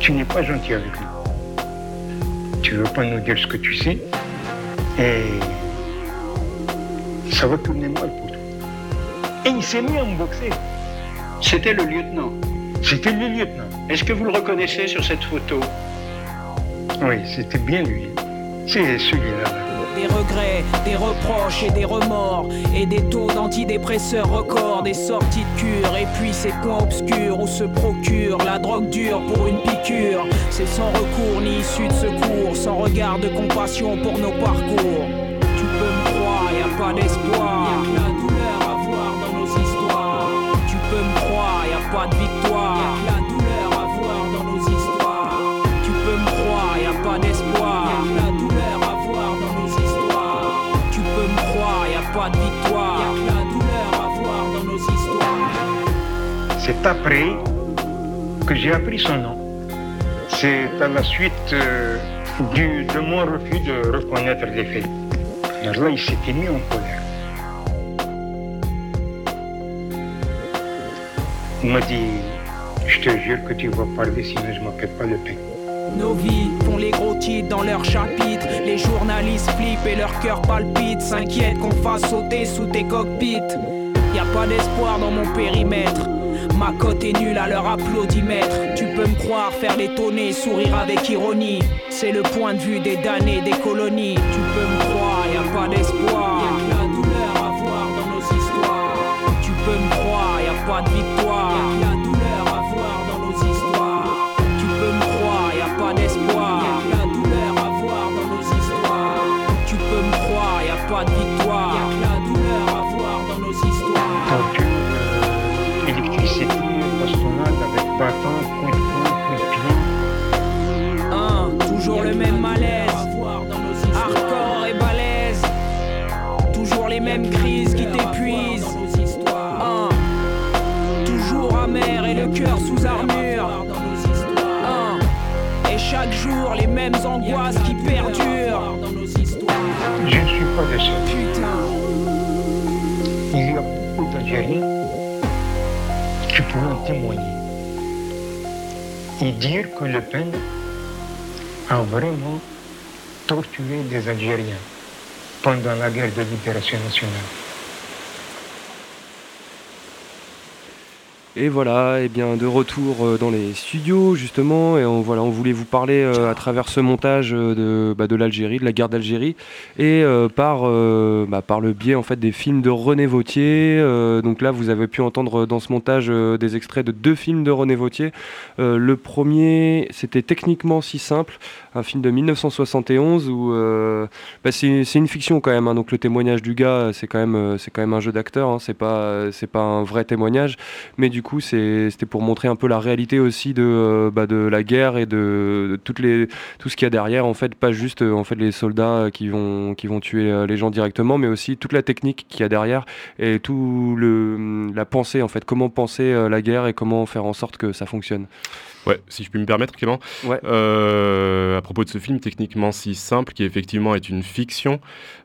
tu n'es pas gentil avec nous. Tu veux pas nous dire ce que tu sais? Et ça va tourner mal pour toi. Et il s'est mis à me boxer. C'était le lieutenant. C'était le lieutenant. Est-ce que vous le reconnaissez sur cette photo? Oui, c'était bien lui. C'est celui-là. Des regrets, des reproches et des remords Et des taux d'antidépresseurs records Des sorties de cure et puis ces coins obscurs Où se procure la drogue dure pour une piqûre. C'est sans recours ni issue de secours Sans regard de compassion pour nos parcours. Tu peux me croire, y a pas d'espoir C'est après que j'ai appris son nom. C'est à la suite euh, du, de mon refus de reconnaître les faits. Alors là, il s'était mis en colère. Il m'a dit, je te jure que tu vas parler, sinon je m'appelle pas le pain. Nos vies font les gros titres dans leurs chapitres. Les journalistes flippent et leur cœur palpite. S'inquiètent qu'on fasse sauter sous tes cockpits. Y a pas d'espoir dans mon périmètre. Ma cote est nulle à leur applaudimètre. Tu peux me croire, faire l'étonner, sourire avec ironie. C'est le point de vue des damnés des colonies. Tu peux me croire, y a pas d'espoir. Il y a beaucoup d'Algériens qui pourront témoigner et dire que Le Pen a vraiment torturé des Algériens pendant la guerre de libération nationale. Et voilà, et bien de retour euh, dans les studios justement, et on, voilà, on voulait vous parler euh, à travers ce montage euh, de, bah, de l'Algérie, de la guerre d'Algérie, et par, bah, par le biais en fait des films de René Vautier. Donc là, vous avez pu entendre dans ce montage des extraits de deux films de René Vautier. Le premier, c'était techniquement si simple, un film de 1971 où euh, bah, c'est une fiction quand même. hein. donc le témoignage du gars, c'est quand même euh, c'est quand même un jeu d'acteur. hein. c'est pas c'est pas un vrai témoignage, mais du coup c'était pour montrer un peu la réalité aussi de euh, bah, de la guerre et de, de toutes les tout ce qu'il y a derrière. En fait, pas juste euh, en fait les soldats qui vont qui vont tuer euh, les gens directement, mais aussi toute la technique qu'il y a derrière et tout le la pensée en fait. Comment penser euh, la guerre et comment faire en sorte que ça fonctionne. Ouais, si je puis me permettre, Clément. Ouais. Euh, à propos de ce film techniquement si simple, qui effectivement est une fiction,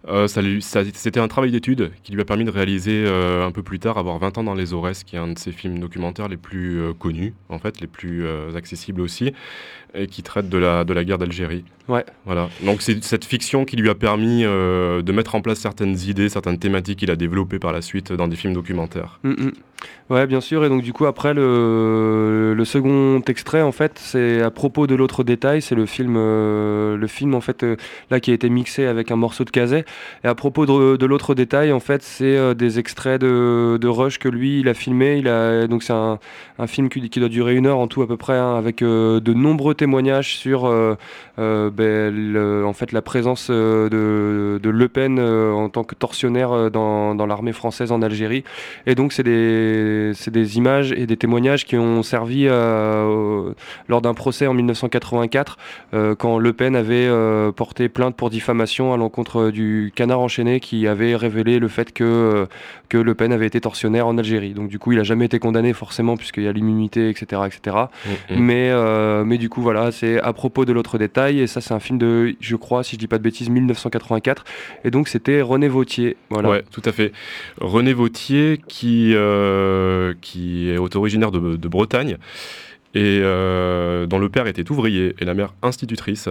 euh, ça lui- ça- c'était un travail d'étude qui lui a permis de réaliser euh, un peu plus tard, avoir 20 ans dans les Aurès, qui est un de ses films documentaires les plus connus, en fait, les plus accessibles aussi, et qui traite de la, de la guerre d'Algérie. Ouais. Voilà. Donc c'est cette fiction qui lui a permis euh, de mettre en place certaines idées, certaines thématiques qu'il a développées par la suite dans des films documentaires. Mm, mm. Ouais, bien sûr. Et donc, du coup, après, le, le second extrait, en fait, c'est à propos de l'autre détail. C'est le film, euh, le film, en fait, euh, là, qui a été mixé avec un morceau de caset. Et à propos de, de l'autre détail, en fait, c'est des extraits de, de Rush que lui, il a filmé. Il a, donc, c'est un, un film qui, qui doit durer une heure en tout, à peu près, hein, avec de nombreux témoignages sur, euh, euh, ben, le- en fait, la présence euh, de, de Le Pen en tant que tortionnaire dans, dans l'armée française en Algérie. Et donc, c'est des, des images et des témoignages qui ont servi au- lors d'un procès en 1984, euh, quand Le Pen avait porté plainte pour diffamation à l'encontre du canard enchaîné qui avait révélé le fait que, que Le Pen avait été tortionnaire en Algérie. Donc, du coup, il n'a jamais été condamné, forcément, puisqu'il y a l'immunité, etc. etc. Mhm. Mais, euh, mais du coup, voilà, c'est à propos de l'autre détail. Et ça, c'est un film de, je crois, si je dis pas de bêtises, 1984. Et donc, c'était René Vautier. Voilà. Ouais, tout à fait. René Vautier, qui, euh, qui est originaire de Bretagne et euh, dont le père était ouvrier et la mère institutrice,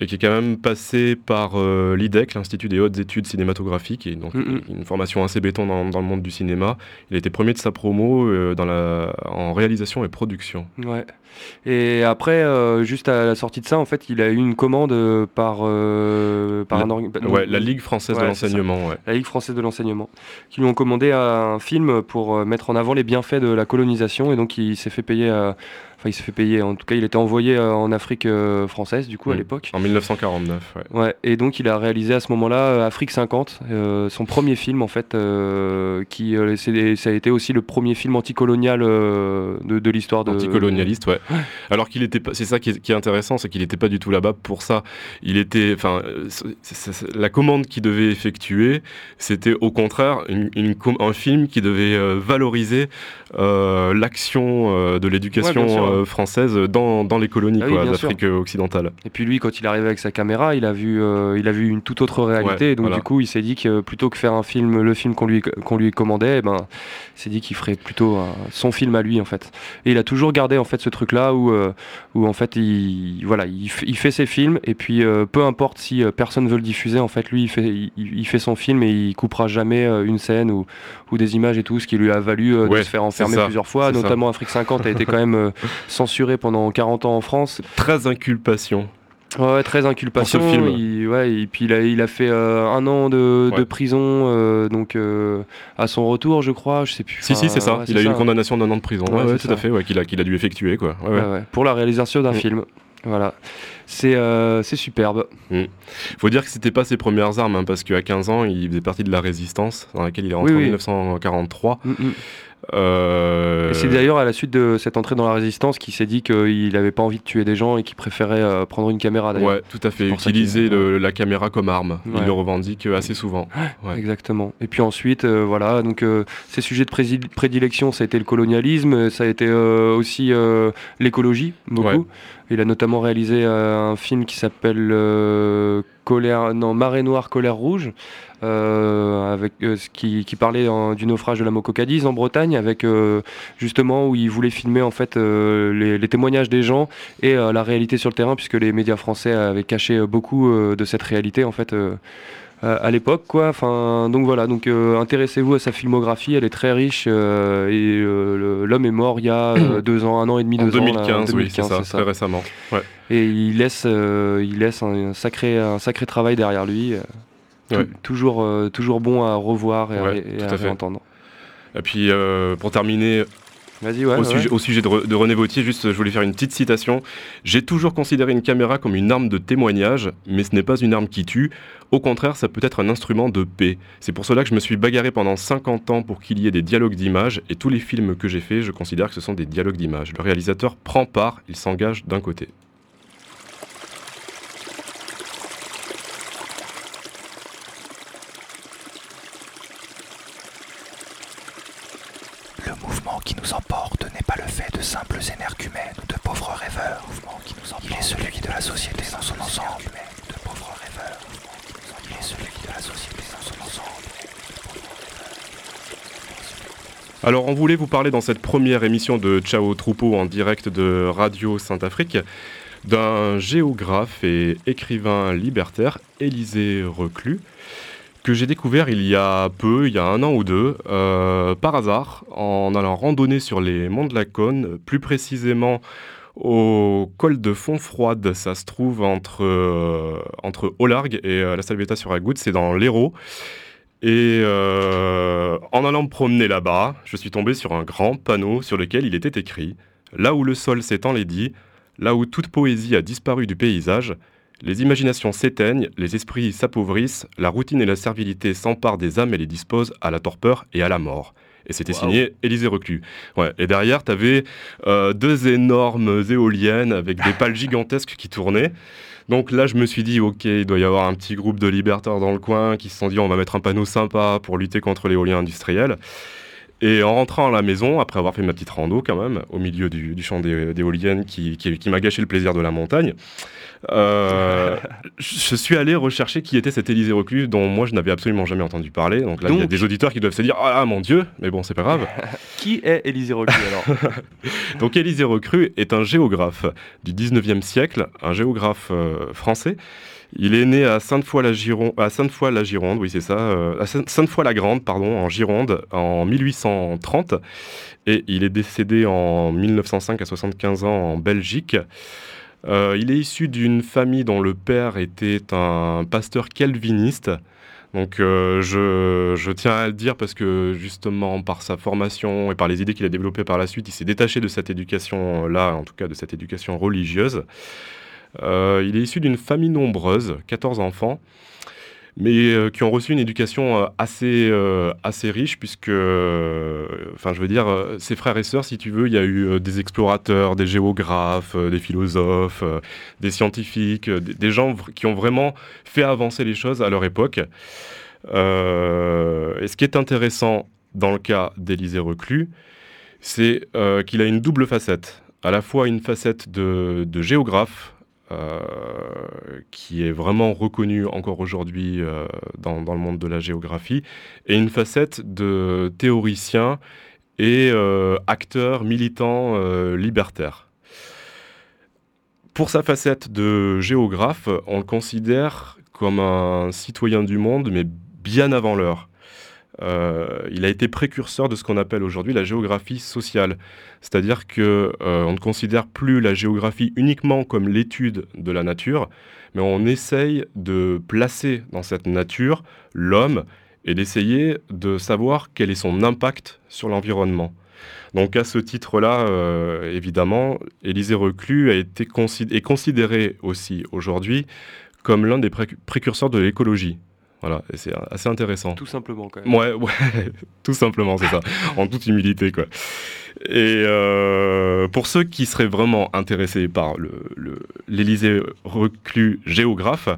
et qui est quand même passé par euh, l'IDEC, l'Institut des hautes études cinématographiques, et donc une formation assez béton dans, dans le monde du cinéma. Il était premier de sa promo euh, dans la, en réalisation et production. Ouais. Et après, juste à la sortie de ça, en fait, il a eu une commande par, par La- un orga- bah, ouais, la Ligue française de Ouais, l'enseignement, ouais. La Ligue française de l'enseignement, qui lui ont commandé un film pour mettre en avant les bienfaits de la colonisation, et donc il s'est fait payer. euh, Enfin, il s'est fait payer. En tout cas, il était envoyé euh, en Afrique euh, française, du coup, à Mm. l'époque. En 1949, ouais. Ouais, et donc il a réalisé à ce moment-là euh, Afrique 50, euh, son premier film en fait, euh, qui ça a été aussi le premier film anticolonial euh, de, de l'histoire de. anticolonialiste, ouais. Alors qu'il était pas, c'est ça qui est, qui est intéressant, c'est qu'il n'était pas du tout là-bas pour ça. Il était, enfin, la commande qu'il devait effectuer, c'était au contraire une- une com- un film qui devait valoriser l'action de l'éducation. Euh, française dans, dans les colonies Ah oui, d'Afrique euh, occidentale. Et puis lui, quand il est arrivé avec sa caméra, il a vu, euh, il a vu une toute autre réalité. Ouais, et donc voilà. du coup, il s'est dit que plutôt que faire un film, le film qu'on lui, qu'on lui commandait, eh ben, il s'est dit qu'il ferait plutôt son film à lui en fait. Et il a toujours gardé en fait ce truc-là où, où en fait, il, voilà, il, fait ses films et puis peu importe si personne veut le diffuser, en fait, lui, il fait, il, il fait son film et il coupera jamais une scène ou, ou des images et tout, ce qui lui a valu de se faire enfermer plusieurs fois, ça. notamment Afrique 50 a été quand même censuré pendant 40 ans en France. 13 inculpations. Ouais, très inculpation. Pour ce film. Il, ouais, et puis il a, il a fait euh, un an de, prison, euh, donc euh, à son retour, je crois, je sais plus. Si, si, c'est ça. ouais, il a eu une condamnation d'un an de prison. Ouais, tout à fait, ouais, qu'il a, qu'il a dû effectuer, quoi. Pour la réalisation d'un Mm. film. Voilà. C'est euh, superbe. Mm. Faut dire que c'était pas ses premières armes, hein, parce qu'à 15 ans, il faisait partie de la résistance, dans laquelle il est rentré Oui, en oui. 1943. Mm, mm. Euh, c'est d'ailleurs à la suite de cette entrée dans la résistance qu'il s'est dit qu'il n'avait pas envie de tuer des gens et qu'il préférait euh, prendre une caméra. Ouais, tout à fait. Utiliser le- la caméra comme arme. Ouais. Il le revendique euh, assez souvent. Ouais. Exactement. Et puis ensuite, euh, voilà, donc euh, ses sujets de prédilection, ça a été le colonialisme, ça a été aussi l'écologie, beaucoup. Ouais. Il a notamment réalisé un film qui s'appelle Marée Noire, Colère Rouge, euh, avec euh, qui, parlait du naufrage de la Moco Cadiz en Bretagne, avec euh, justement où il voulait filmer en fait les, les témoignages des gens et la réalité sur le terrain, puisque les médias français avaient caché beaucoup de cette réalité en fait. Euh, à l'époque quoi enfin donc voilà donc euh, intéressez-vous à sa filmographie elle est très riche euh, et l'homme est mort il y a deux ans un an et demi En deux ans là, 2015, oui, c'est ça, très récemment. Ouais. et il laisse il laisse un, un sacré un sacré travail derrière lui Ouais. toujours euh, toujours bon à revoir et, à Ouais, et à à réentendre Et puis, euh, pour terminer, Vas-y, ouais, au, ouais. sujet, au sujet de, Re- de René Vautier, juste, je voulais faire une petite citation. J'ai toujours considéré une caméra comme une arme de témoignage, mais ce n'est pas une arme qui tue. Au contraire, ça peut être un instrument de paix. C'est pour cela que je me suis bagarré pendant 50 ans pour qu'il y ait des dialogues d'images, et tous les films que j'ai faits, je considère que ce sont des dialogues d'images. Le réalisateur prend part, il s'engage d'un côté. Le mouvement qui nous emporte n'est pas le fait de simples énergumènes ou de pauvres rêveurs. Il est celui de la société dans son ensemble. De pauvres rêveurs. Il est celui de la société dans son ensemble. Alors, on voulait vous parler dans cette première émission de Ciao Troupeau en direct de Radio Saint-Afrique d'un géographe et écrivain libertaire, Élisée Reclus, que j'ai découvert il y a peu, il y a un an ou deux, euh, par hasard, en allant randonner sur les monts de la Cône, plus précisément au col de Fontfroide. Ça se trouve entre, euh, entre Olargues et euh, la Salvetta sur Agoutte, c'est dans l'Hérault. Et euh, en allant me promener là-bas, je suis tombé sur un grand panneau sur lequel il était écrit Là où le sol s'est enlaidi, là où toute poésie a disparu du paysage, les imaginations s'éteignent, les esprits s'appauvrissent, la routine et la servilité s'emparent des âmes et les disposent à la torpeur et à la mort. Et c'était signé Élisée Reclus. Ouais. Et derrière, tu avais deux énormes éoliennes avec des pales gigantesques qui tournaient. Donc là, je me suis dit, ok, il doit y avoir un petit groupe de libertaires dans le coin qui se sont dit, on va mettre un panneau sympa pour lutter contre l'éolien industriel. Et en rentrant à la maison, après avoir fait ma petite rando quand même, au milieu du, du champ d'é- d'éoliennes qui, qui- qui m'a gâché le plaisir de la montagne, euh, je suis allé rechercher qui était cet Élysée Reclus dont moi je n'avais absolument jamais entendu parler. Donc là, il y a des auditeurs qui doivent se dire, ah, mon Dieu, mais bon, c'est pas grave. qui est Élisée Reclus alors Donc Élisée Reclus est un géographe du 19e siècle, un géographe euh, français. Il est né à Sainte-Foy-la-Gironde, oui c'est ça, euh, à Sainte- Sainte-Foy-la-Grande, pardon, en Gironde, en 1830, et il est décédé en 1905 à 75 ans en Belgique. Euh, il est issu d'une famille dont le père était un pasteur calviniste. Donc euh, je tiens à le dire parce que justement par sa formation et par les idées qu'il a développées par la suite, il s'est détaché de cette éducation-là, en tout cas de cette éducation religieuse. Euh, il est issu d'une famille nombreuse, 14 enfants, mais euh, qui ont reçu une éducation euh, assez, assez riche, puisque, enfin, je veux dire, ses frères et sœurs, si tu veux, il y a eu des explorateurs, des géographes, des philosophes, des scientifiques, des, gens qui ont vraiment fait avancer les choses à leur époque. Et ce qui est intéressant dans le cas d'Élisée Reclus, c'est qu'il a une double facette. À la fois une facette de, de géographe, qui est vraiment reconnu encore aujourd'hui euh, dans, dans le monde de la géographie, et une facette de théoricien et euh, acteur militant euh, libertaire. Pour sa facette de géographe, on le considère comme un citoyen du monde, mais bien avant l'heure. Euh, il a été précurseur de ce qu'on appelle aujourd'hui la géographie sociale, c'est-à-dire que euh, ne considère plus la géographie uniquement comme l'étude de la nature, mais on essaye de placer dans cette nature l'homme et d'essayer de savoir quel est son impact sur l'environnement. Donc à ce titre-là, euh, évidemment, Élisée Reclus a été consid- est considéré aussi aujourd'hui comme l'un des pré- précurseurs de l'écologie. Voilà, et c'est assez intéressant. Tout simplement, quand même. Ouais, ouais, tout simplement, c'est ça. en toute humilité, quoi. Et euh, pour ceux qui seraient vraiment intéressés par le- le- l'Élysée reclus géographe,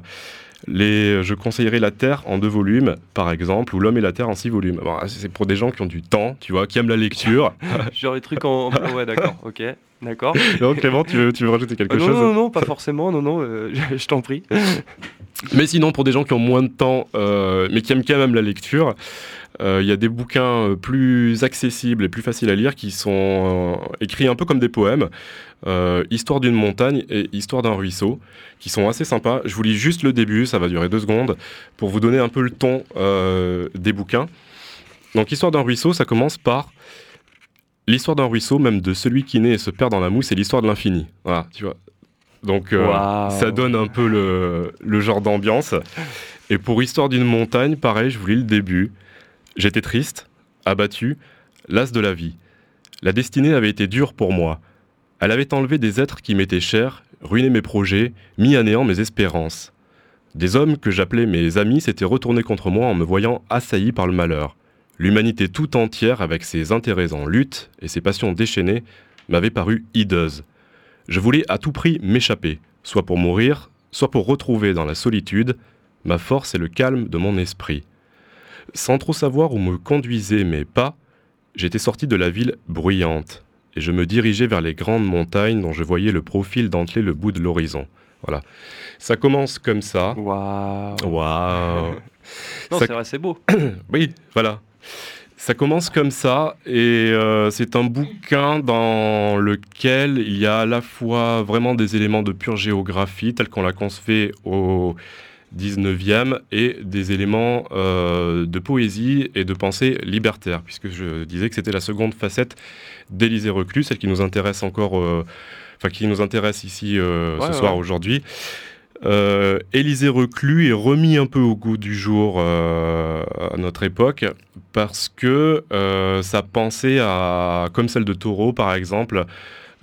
les, je conseillerais La Terre en deux volumes, par exemple, ou L'Homme et la Terre en six volumes. Bon, c'est pour des gens qui ont du temps, tu vois, qui aiment la lecture. Genre les trucs en. Ouais, d'accord, ok. D'accord. Donc Clément, tu veux, tu veux rajouter quelque Euh, non, chose non, non, pas forcément, non, non, euh, je, je t'en prie. Mais sinon, pour des gens qui ont moins de temps, euh, mais qui aiment quand même la lecture, euh, il y a des bouquins euh, plus accessibles et plus faciles à lire qui sont écrits un peu comme des poèmes. Histoire d'une montagne et Histoire d'un ruisseau, qui sont assez sympas. Je vous lis juste le début, ça va durer deux secondes, pour vous donner un peu le ton des bouquins. Donc, Histoire d'un ruisseau, ça commence par L'histoire d'un ruisseau, même de celui qui naît et se perd dans la mousse, c'est l'histoire de l'infini. Voilà, tu vois. Donc, euh, ça donne un peu le, le genre d'ambiance. Et pour Histoire d'une montagne, pareil, je vous lis le début. J'étais triste, abattu, las de la vie. La destinée avait été dure pour moi. Elle avait enlevé des êtres qui m'étaient chers, ruiné mes projets, mis à néant mes espérances. Des hommes que j'appelais mes amis s'étaient retournés contre moi en me voyant assailli par le malheur. L'humanité tout entière, avec ses intérêts en lutte et ses passions déchaînées, m'avait paru hideuse. Je voulais à tout prix m'échapper, soit pour mourir, soit pour retrouver dans la solitude ma force et le calme de mon esprit. Sans trop savoir où me conduisaient mes pas, j'étais sorti de la ville bruyante et je me dirigeais vers les grandes montagnes dont je voyais le profil denteler le bout de l'horizon. Voilà. Ça commence comme ça. Waouh. Waouh. Non, Ça- c'est vrai, c'est beau. oui, voilà. Ça commence comme ça et euh, c'est un bouquin dans lequel il y a à la fois vraiment des éléments de pure géographie tels qu'on l'a concevait au 19e et des éléments euh, de poésie et de pensée libertaire puisque je disais que c'était la seconde facette d'Élysée Reclus, celle qui nous intéresse encore, euh, enfin qui nous intéresse ici Ouais, ce ouais, soir aujourd'hui. Euh, Élysée Reclus est remis un peu au goût du jour euh, à notre époque parce que euh, sa pensée à, comme celle de Taureau par exemple,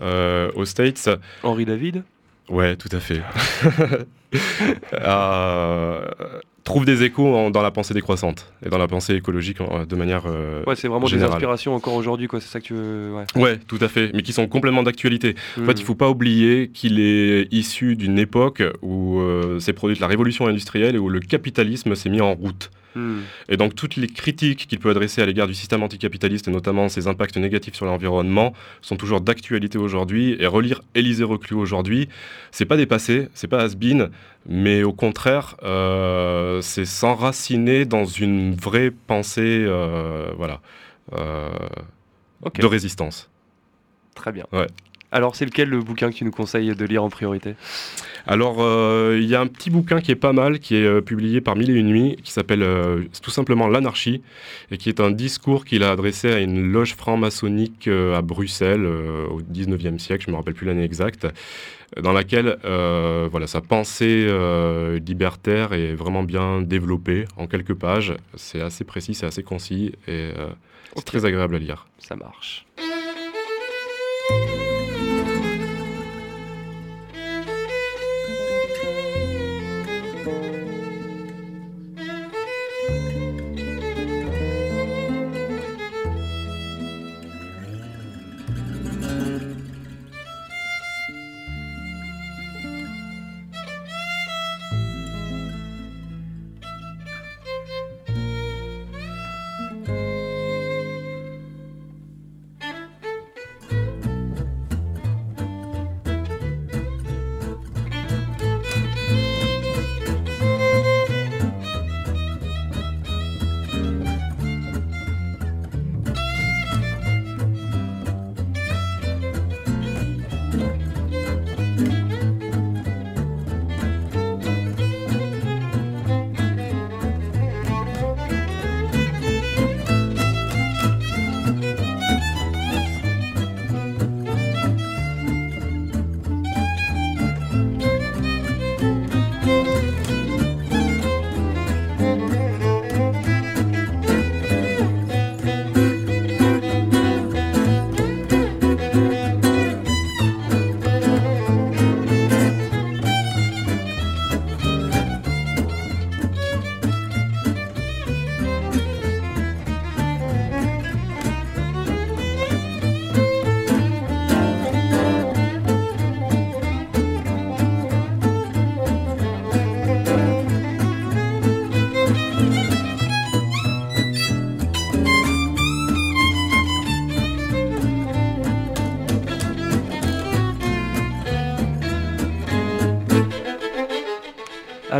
euh, aux States. Henri David? Ouais, tout à fait. trouve des échos en- dans la pensée décroissante et dans la pensée écologique en- de manière euh, Ouais, c'est vraiment des inspirations encore aujourd'hui, quoi. C'est ça que tu veux. Ouais. Ouais, tout à fait, mais qui sont complètement d'actualité. En fait, il faut pas oublier qu'il est issu d'une époque où euh, s'est produite la révolution industrielle et où le capitalisme s'est mis en route. Hmm. Et donc toutes les critiques qu'il peut adresser à l'égard du système anticapitaliste et notamment ses impacts négatifs sur l'environnement sont toujours d'actualité aujourd'hui. Et relire Élysée Reclus aujourd'hui, c'est pas dépassé, c'est pas has-been, mais au contraire, euh, c'est s'enraciner dans une vraie pensée, euh, voilà, euh, de résistance. Très bien. Ouais. Alors, c'est lequel le bouquin que tu nous conseilles de lire en priorité? Alors, euh, il y a un petit bouquin qui est pas mal, qui est euh, publié par Mille et Une Nuits, qui s'appelle euh, tout simplement L'Anarchie, et qui est un discours qu'il a adressé à une loge franc-maçonnique à Bruxelles au 19e siècle, je ne me rappelle plus l'année exacte, dans laquelle voilà, sa pensée libertaire est vraiment bien développée en quelques pages. C'est assez précis, c'est assez concis, et c'est très agréable à lire. Ça marche.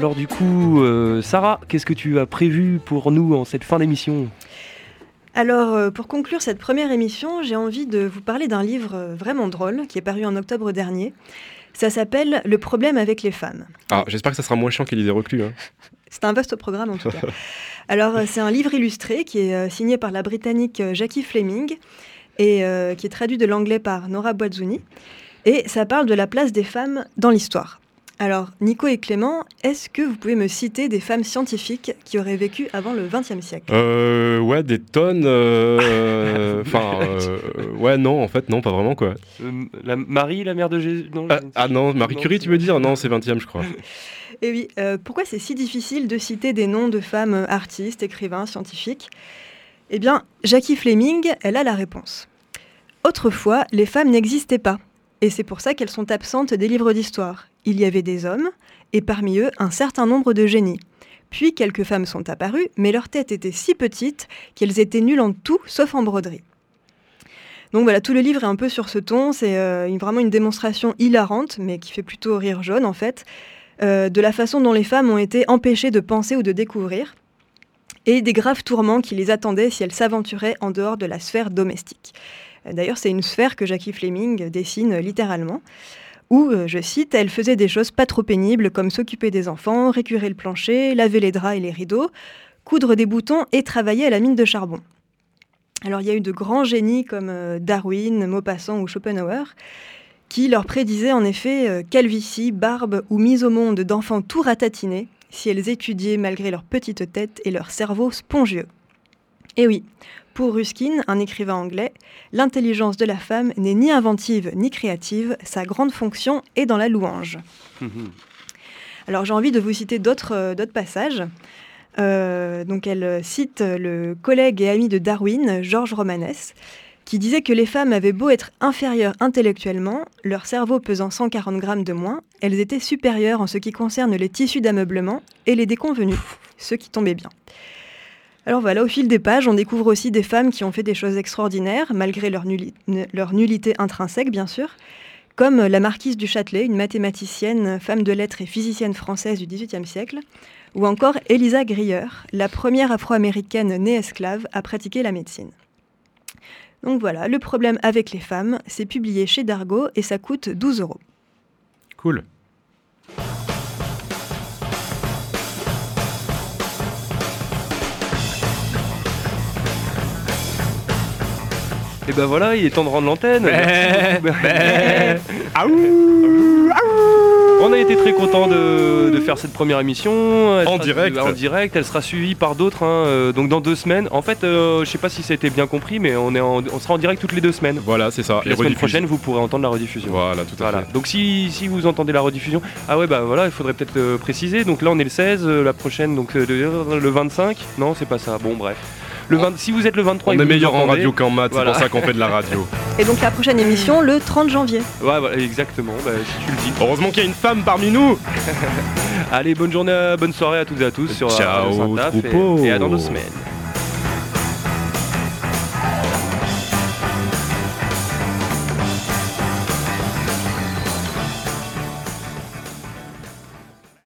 Alors du coup, euh, Sarah, qu'est-ce que tu as prévu pour nous en cette fin d'émission Alors, euh, pour conclure cette première émission, j'ai envie de vous parler d'un livre euh, vraiment drôle qui est paru en octobre dernier. Ça s'appelle Le problème avec les femmes. Ah, j'espère que ça sera moins chiant qu'Élysée Reclus. Hein. C'est un vaste programme en tout cas. Alors, c'est un livre illustré qui est signé par la Britannique Jackie Fleming et euh, qui est traduit de l'anglais par Nora Boazzuni. Et ça parle de la place des femmes dans l'histoire. Alors, Nico et Clément, est-ce que vous pouvez me citer des femmes scientifiques qui auraient vécu avant le XXe siècle? Euh, ouais, des tonnes. euh, Enfin, euh, ouais, non, en fait, non, pas vraiment quoi. Euh, la Marie, la mère de Jésus non, Ah, ah non, Marie Non, Curie, tu veux dire? Non, c'est 20 e je crois. Et oui, euh, pourquoi c'est si difficile de citer des noms de femmes euh, artistes, écrivains, scientifiques? Eh bien, Jackie Fleming, elle a la réponse. Autrefois, les femmes n'existaient pas, et c'est pour ça qu'elles sont absentes des livres d'histoire. Il y avait des hommes, et parmi eux, un certain nombre de génies. Puis quelques femmes sont apparues, mais leurs têtes étaient si petites qu'elles étaient nulles en tout, sauf en broderie. Donc voilà, tout le livre est un peu sur ce ton, c'est euh, vraiment une démonstration hilarante, mais qui fait plutôt rire jaune en fait, euh, de la façon dont les femmes ont été empêchées de penser ou de découvrir, et des graves tourments qui les attendaient si elles s'aventuraient en dehors de la sphère domestique. Euh, D'ailleurs, c'est une sphère que Jackie Fleming dessine littéralement, où, euh, je cite, elle faisait des choses pas trop pénibles comme s'occuper des enfants, récurer le plancher, laver les draps et les rideaux, coudre des boutons et travailler à la mine de charbon. Alors il y a eu de grands génies comme euh, Darwin, Maupassant ou Schopenhauer qui leur prédisaient en effet euh, calvitie, barbe ou mise au monde d'enfants tout ratatinés si elles étudiaient malgré leur petite tête et leur cerveau spongieux. Et oui, pour Ruskin, un écrivain anglais, l'intelligence de la femme n'est ni inventive ni créative, sa grande fonction est dans la louange. Alors j'ai envie de vous citer d'autres euh, passages. Euh, donc elle euh, cite le collègue et ami de Darwin, Georges Romanes, qui disait que les femmes avaient beau être inférieures intellectuellement, leur cerveau pesant 140 grammes de moins, elles étaient supérieures en ce qui concerne les tissus d'ameublement et les déconvenus, ceux qui tombaient bien. Alors voilà, au fil des pages, on découvre aussi des femmes qui ont fait des choses extraordinaires, malgré leur, nullité intrinsèque, bien sûr, comme la marquise du Châtelet, une mathématicienne, femme de lettres et physicienne française du XVIIIe siècle, ou encore Elisa Grier, la première afro-américaine née esclave à pratiquer la médecine. Donc voilà, le problème avec les femmes, c'est publié chez Dargo et ça coûte 12 euros. Cool. Et ben voilà, il est temps de rendre l'antenne. On a été très content de, de faire cette première émission. Elle En sera- direct. En direct, elle sera suivie par d'autres. hein, euh, donc dans deux semaines. En fait, euh, je sais pas si ça a été bien compris, mais on, est en- on sera en direct toutes les deux semaines. Voilà, c'est ça. Puis la semaine prochaine, vous pourrez entendre la rediffusion. Voilà, tout à Voilà. fait. Donc si, si vous entendez la rediffusion, ah ouais bah voilà, il faudrait peut-être euh, préciser. Donc là on est le 16, euh, la prochaine donc le 25. Non, c'est pas ça. Bon bref. Le 20 si vous êtes le 23, On est meilleur en radio qu'en maths, voilà. c'est pour ça qu'on fait de la radio. Et donc la prochaine émission le 30 janvier. Ouais, voilà, exactement. Bah, si tu le dis. Heureusement qu'il y a une femme parmi nous. Allez, bonne journée, bonne soirée à toutes et à tous sur Ciao, et- et à dans deux semaines.